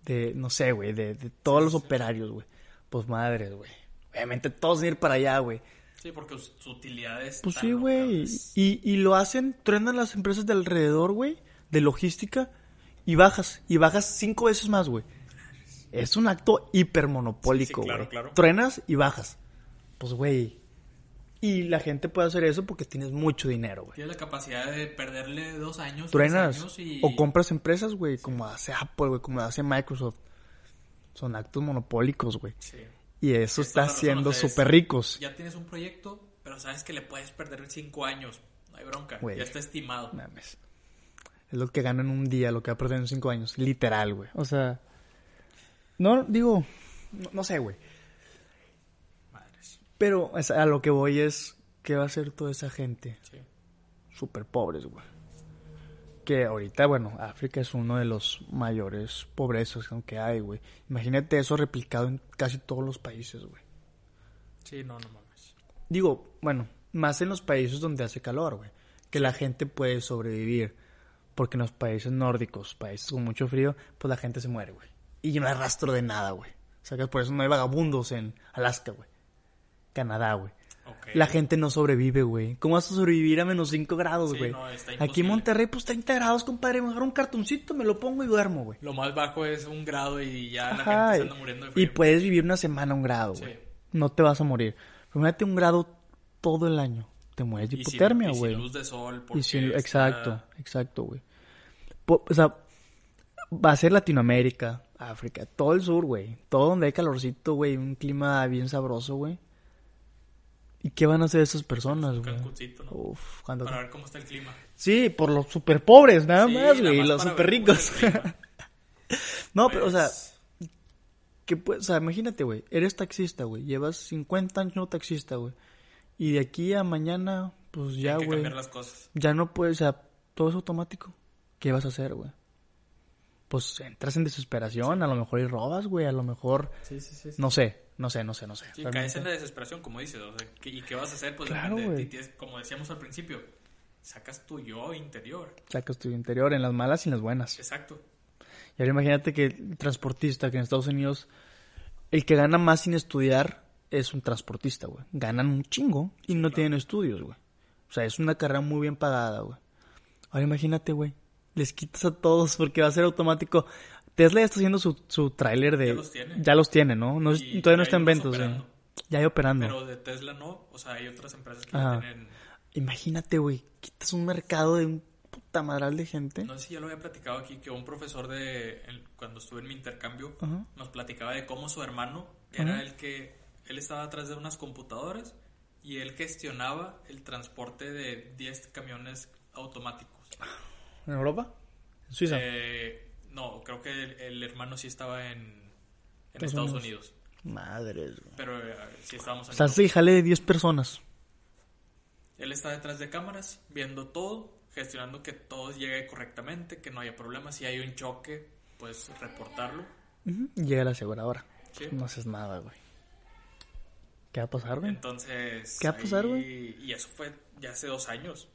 De, no sé, güey, de, de todos los operarios, güey. Pues madres, güey. Obviamente todos van a ir para allá, güey. Sí, porque su utilidad es Pues sí, güey. Y, y lo hacen, truenan las empresas de alrededor, güey, de logística, y bajas, y bajas cinco veces más, güey. Es un acto hipermonopólico, Sí, sí, claro, güey. claro. Truenas y bajas. Pues, güey. Y la gente puede hacer eso porque tienes mucho dinero, güey. Tienes la capacidad de perderle dos años, Truenas años y... o compras empresas, güey, como hace Apple, güey, como hace Microsoft. Son actos monopólicos, güey. Sí. Y eso está haciendo súper ricos. Ya tienes un proyecto, pero sabes que le puedes perder cinco años. No hay bronca. Güey. Ya está estimado. Mames. Es lo que gana en un día, lo que va a perder en cinco años. Literal, güey. O sea. No, digo. No, no sé, güey. Pero a lo que voy es. ¿Qué va a hacer toda esa gente? Sí. Súper pobres, güey. que ahorita, bueno, África es uno de los mayores pobrezas que hay, güey. Imagínate eso replicado en casi todos los países, güey. Sí, no, no mames. Digo, bueno, más en los países donde hace calor, güey. Que la gente puede sobrevivir. Porque en los países nórdicos, países con mucho frío, pues la gente se muere, güey. Y no hay rastro de nada, güey. O sea, que por eso no hay vagabundos en Alaska, güey. Canadá, güey. La gente no sobrevive, güey. ¿Cómo vas a sobrevivir a menos 5 grados, Sí, güey? no, está Aquí en. Monterrey, pues 30 grados, compadre. Me agarro un cartoncito, me lo pongo y duermo, güey. Lo más bajo es un grado y ya la gente se y- anda muriendo de Y frío. puedes vivir una semana a un grado, Sí. güey. No te vas a morir. Pero imagínate un grado todo el año. Te mueres de Y sin- hipotermia, y sin güey. luz de sol. Y porque sin- está- Exacto, exacto, güey. O sea, va a ser Latinoamérica, África, todo el sur, güey. Todo donde hay calorcito, güey. Un clima bien sabroso, güey. ¿Y qué van a hacer esas personas, güey? ¿no? Uf, cuando... Para ver cómo está el clima. Sí, por los super pobres, nada Sí, más, güey. más Los super ricos. no, pero, o sea, Pues, que pues, o sea, imagínate, güey, eres taxista, güey, llevas 50 años no taxista, güey. Y de aquí a mañana, pues ya, güey, cambiar las cosas. ya no puedes, o sea, todo es automático. ¿Qué vas a hacer, güey? Pues entras en desesperación, a lo mejor y robas, güey, a lo mejor, Sí, sí, sí. no sé, no sé, no sé, no sé. Sí, Realmente. caes en la desesperación, como dices. O sea, ¿qué- ¿y qué vas a hacer? Pues Claro, de Como decíamos al principio, sacas tu yo interior. Sacas tu interior en las malas y en las buenas. Exacto. Y ahora imagínate que el transportista, que en Estados Unidos, el que gana más sin estudiar es un transportista, güey. Ganan un chingo y no tienen estudios, güey. O sea, es una carrera muy bien pagada, güey. Ahora imagínate, güey. Les quitas a todos porque va a ser automático. Tesla ya está haciendo su, su tráiler de... Ya los tiene. Ya los tiene, ¿no? no Y todavía no está en ventas, operando. Ya hay operando. Pero de Tesla no. O sea, hay otras empresas que ya tienen. Imagínate, güey. Quitas un mercado de un puta madral de gente. No sé si ya lo había platicado aquí, que un profesor de. el- cuando estuve en mi intercambio, nos platicaba de cómo su hermano era el que. Él estaba atrás de unas computadoras y él gestionaba el transporte de 10 camiones automáticos. ¿En Europa? ¿En Suiza? Eh, no, creo que el, el hermano sí estaba en, en Estados Unidos. Madres, güey. Pero eh, sí estábamos O en sea, sí, jale de 10 personas. Él está detrás de cámaras, viendo todo, gestionando que todo llegue correctamente, que no haya problemas. Si hay un choque, pues reportarlo. Ujú, Llega la aseguradora. Sí. No haces nada, güey. ¿Qué va a pasar, güey? Entonces. ¿Qué va a pasar, ahí- Y eso fue ya hace dos años.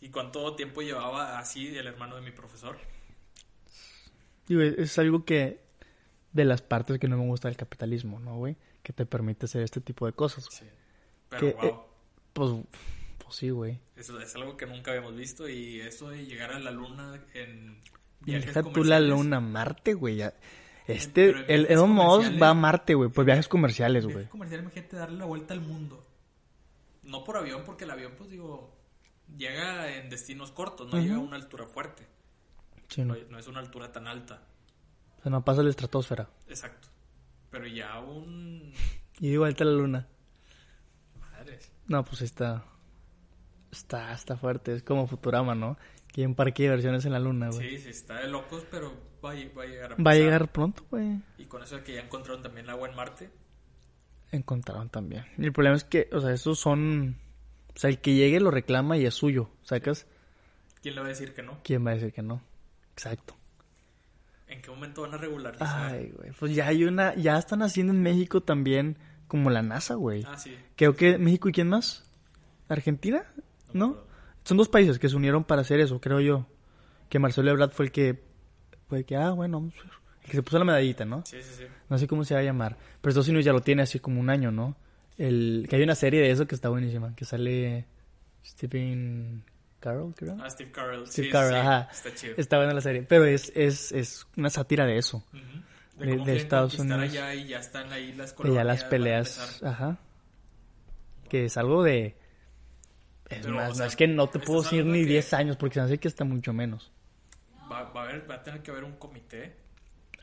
¿Y cuánto tiempo llevaba así el hermano de mi profesor? Digo, es algo que... De las partes que no me gusta del capitalismo, ¿no, güey? Que te permite hacer este tipo de cosas. Sí. Pero Que, wow. eh, Pues, pues sí, güey. Eso es algo que nunca habíamos visto. Y eso de llegar a la luna en. Viajes Deja tú la comerciales, luna, Marte, güey. ya. Este, el viajes Elon Musk comerciales- va a Marte, güey, por viajes comerciales, güey. comercial, imagínate darle la vuelta al mundo. No por avión, porque el avión, pues digo, llega en destinos cortos, no Ujú. llega a una altura fuerte. Sí, no. Es una altura tan alta. O sea, no pasa la estratosfera. Exacto. Pero ya un. Y de vuelta a la luna. Madres. No, pues está... Está, está fuerte. Es como Futurama, ¿no? Que hay un parque de diversiones en la luna, güey. Sí, sí, está de locos, pero va a, va a llegar a Va a llegar pronto, güey. Y con eso de que ya encontraron también agua en Marte. Encontraron también. Y el problema es que, o sea, esos son... O sea, el que llegue lo reclama y es suyo, ¿sacas? ¿Quién le va a decir que no? ¿Quién va a decir que no? Exacto. ¿En qué momento van a regularizar? Ay, güey. Pues ya hay una... Ya están haciendo en México también como la NASA, güey. Ah, sí. Creo que México y quién más? ¿Argentina? ¿No? Son dos países que se unieron para hacer eso, creo yo. Que Marcelo Ebrard fue el que... Fue el que, ah, bueno, el que se puso la medallita, ¿no? Sí, sí, sí. No sé cómo se va a llamar. Pero Estados Unidos ya lo tiene así como un año, ¿no? El, que hay una serie de eso que está buenísima. Que sale Stephen Carroll, creo. Ah, Steve Carell. Steve sí, Carell, sí, ajá. Está chido. Está buena la serie. Pero es, es, es una sátira de eso. Ujú. de- cómo de quieren Estados Unidos. allá y ya están ahí las colonias. ya las peleas. Ajá. Que es algo de. Es Pero, más, o no sea, es que no te puedo decir ni que- 10 años porque se me hace que está mucho menos. Va, va a haber, va a tener que haber un comité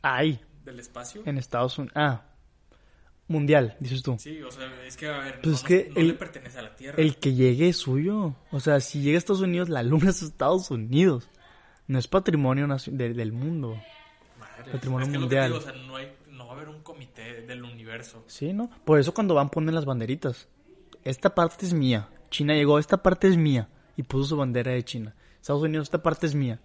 Ay, del espacio. en Estados Unidos. Ah, mundial, dices tú. Sí, o sea, es que a ver, Pues no, es no- que no el- le pertenece a la Tierra. El que llegue es suyo. O sea, si llega a Estados Unidos, la luna es Estados Unidos. No es patrimonio de- del mundo. Madre, patrimonio es que mundial. digo, o sea, no, hay, no va a haber un comité del universo. Sí, ¿no? Por eso cuando van ponen las banderitas. Esta parte es mía. China llegó, esta parte es mía. Y puso su bandera de China. Estados Unidos, esta parte es mía.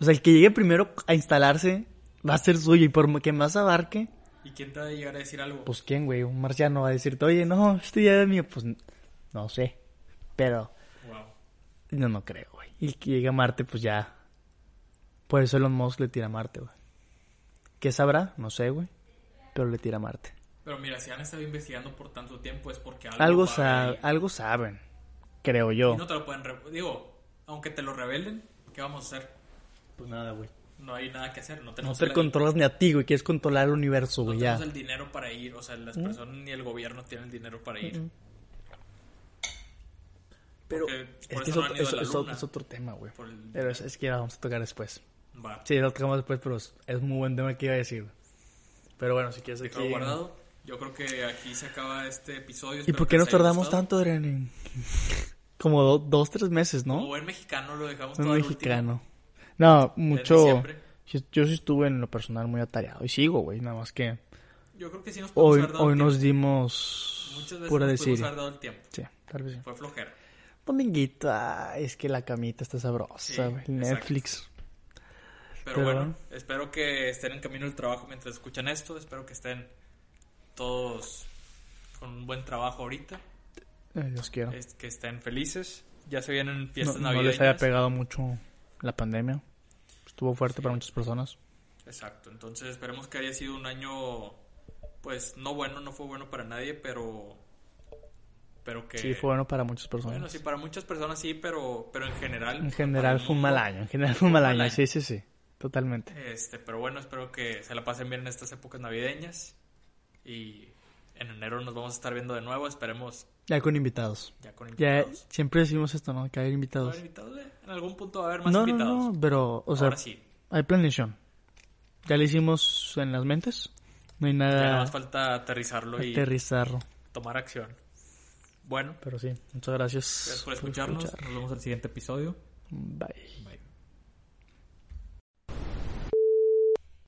O sea, el que llegue primero a instalarse va a ser suyo y por que más abarque, ¿Y quién te va a llegar a decir algo? pues quién, güey, un marciano va a decirte, oye, no, este ya es mío, pues no sé, pero Wow. no, no creo, güey. Y que llegue a Marte, pues ya, por eso Elon Musk le tira a Marte, güey. ¿Qué sabrá? No sé, güey, pero le tira a Marte. Pero mira, si han estado investigando por tanto tiempo es porque algo, Algo, va sa- ahí. algo saben, creo yo. Y no te lo pueden... Digo, aunque te lo revelen, ¿qué vamos a hacer? Pues nada, güey. No hay nada que hacer. No No tenemos, te el, controlas ni a ti, güey, quieres controlar el universo, no güey, tenemos ya. el dinero para ir. O sea, las personas ni el gobierno tienen el dinero para ir. Pero es que es eso no otro, es- es es tema, güey. El- Pero es, es que ya lo vamos a tocar después. Va. Sí, lo tocamos después, pero es, es muy buen tema que iba a decir. güey. Pero bueno, si quieres Te aquí... guardado. Yo creo que aquí se acaba este episodio. ¿Y por qué nos tardamos gustado. tanto, Adrián? en- Como do- dos, tres meses, Como ¿no? buen mexicano lo dejamos Un todo último. No, mucho... Yo, yo sí estuve en lo personal muy atareado. Y sigo, güey, nada más que... Yo creo que sí nos podemos Hoy, haber dado hoy el nos dimos... Muchas veces Pura nos decir. haber dado el tiempo. Sí, tal vez sí. Fue flojera. Dominguito, es que la camita está sabrosa, güey. Netflix. Pero, Pero bueno, espero que estén en camino al trabajo mientras escuchan esto. Espero que estén todos con un buen trabajo ahorita. Dios quiera. es- que estén felices. Ya se vienen No, fiestas no navideñas. les haya pegado mucho la pandemia. Estuvo fuerte para muchas personas. Exacto. Entonces esperemos que haya sido un año, pues no bueno, no fue bueno para nadie, pero, pero que Sí, fue bueno para muchas personas. Bueno, sí, para muchas personas sí, pero, pero en general. En general fue un mal año. En general fue un mal año. año. Sí, sí, sí. Totalmente. Este, pero bueno, espero que se la pasen bien en estas épocas navideñas. Y en enero nos vamos a estar viendo de nuevo. Esperemos Ya con invitados. ya con Ya invitados. siempre decimos esto, ¿no? Que hay ¿Va a invitados. haber invitados? Eh, En algún punto va a haber más No, no, invitados. no, pero, o sea, Ahora sí. hay planeación. Ya le hicimos en las mentes. No hay Ya nada nada más falta aterrizarlo y aterrizarlo. tomar acción. Bueno, Pero sí, muchas gracias, gracias por escucharnos. escuchar. Nos vemos en el siguiente episodio. Bye. Bye.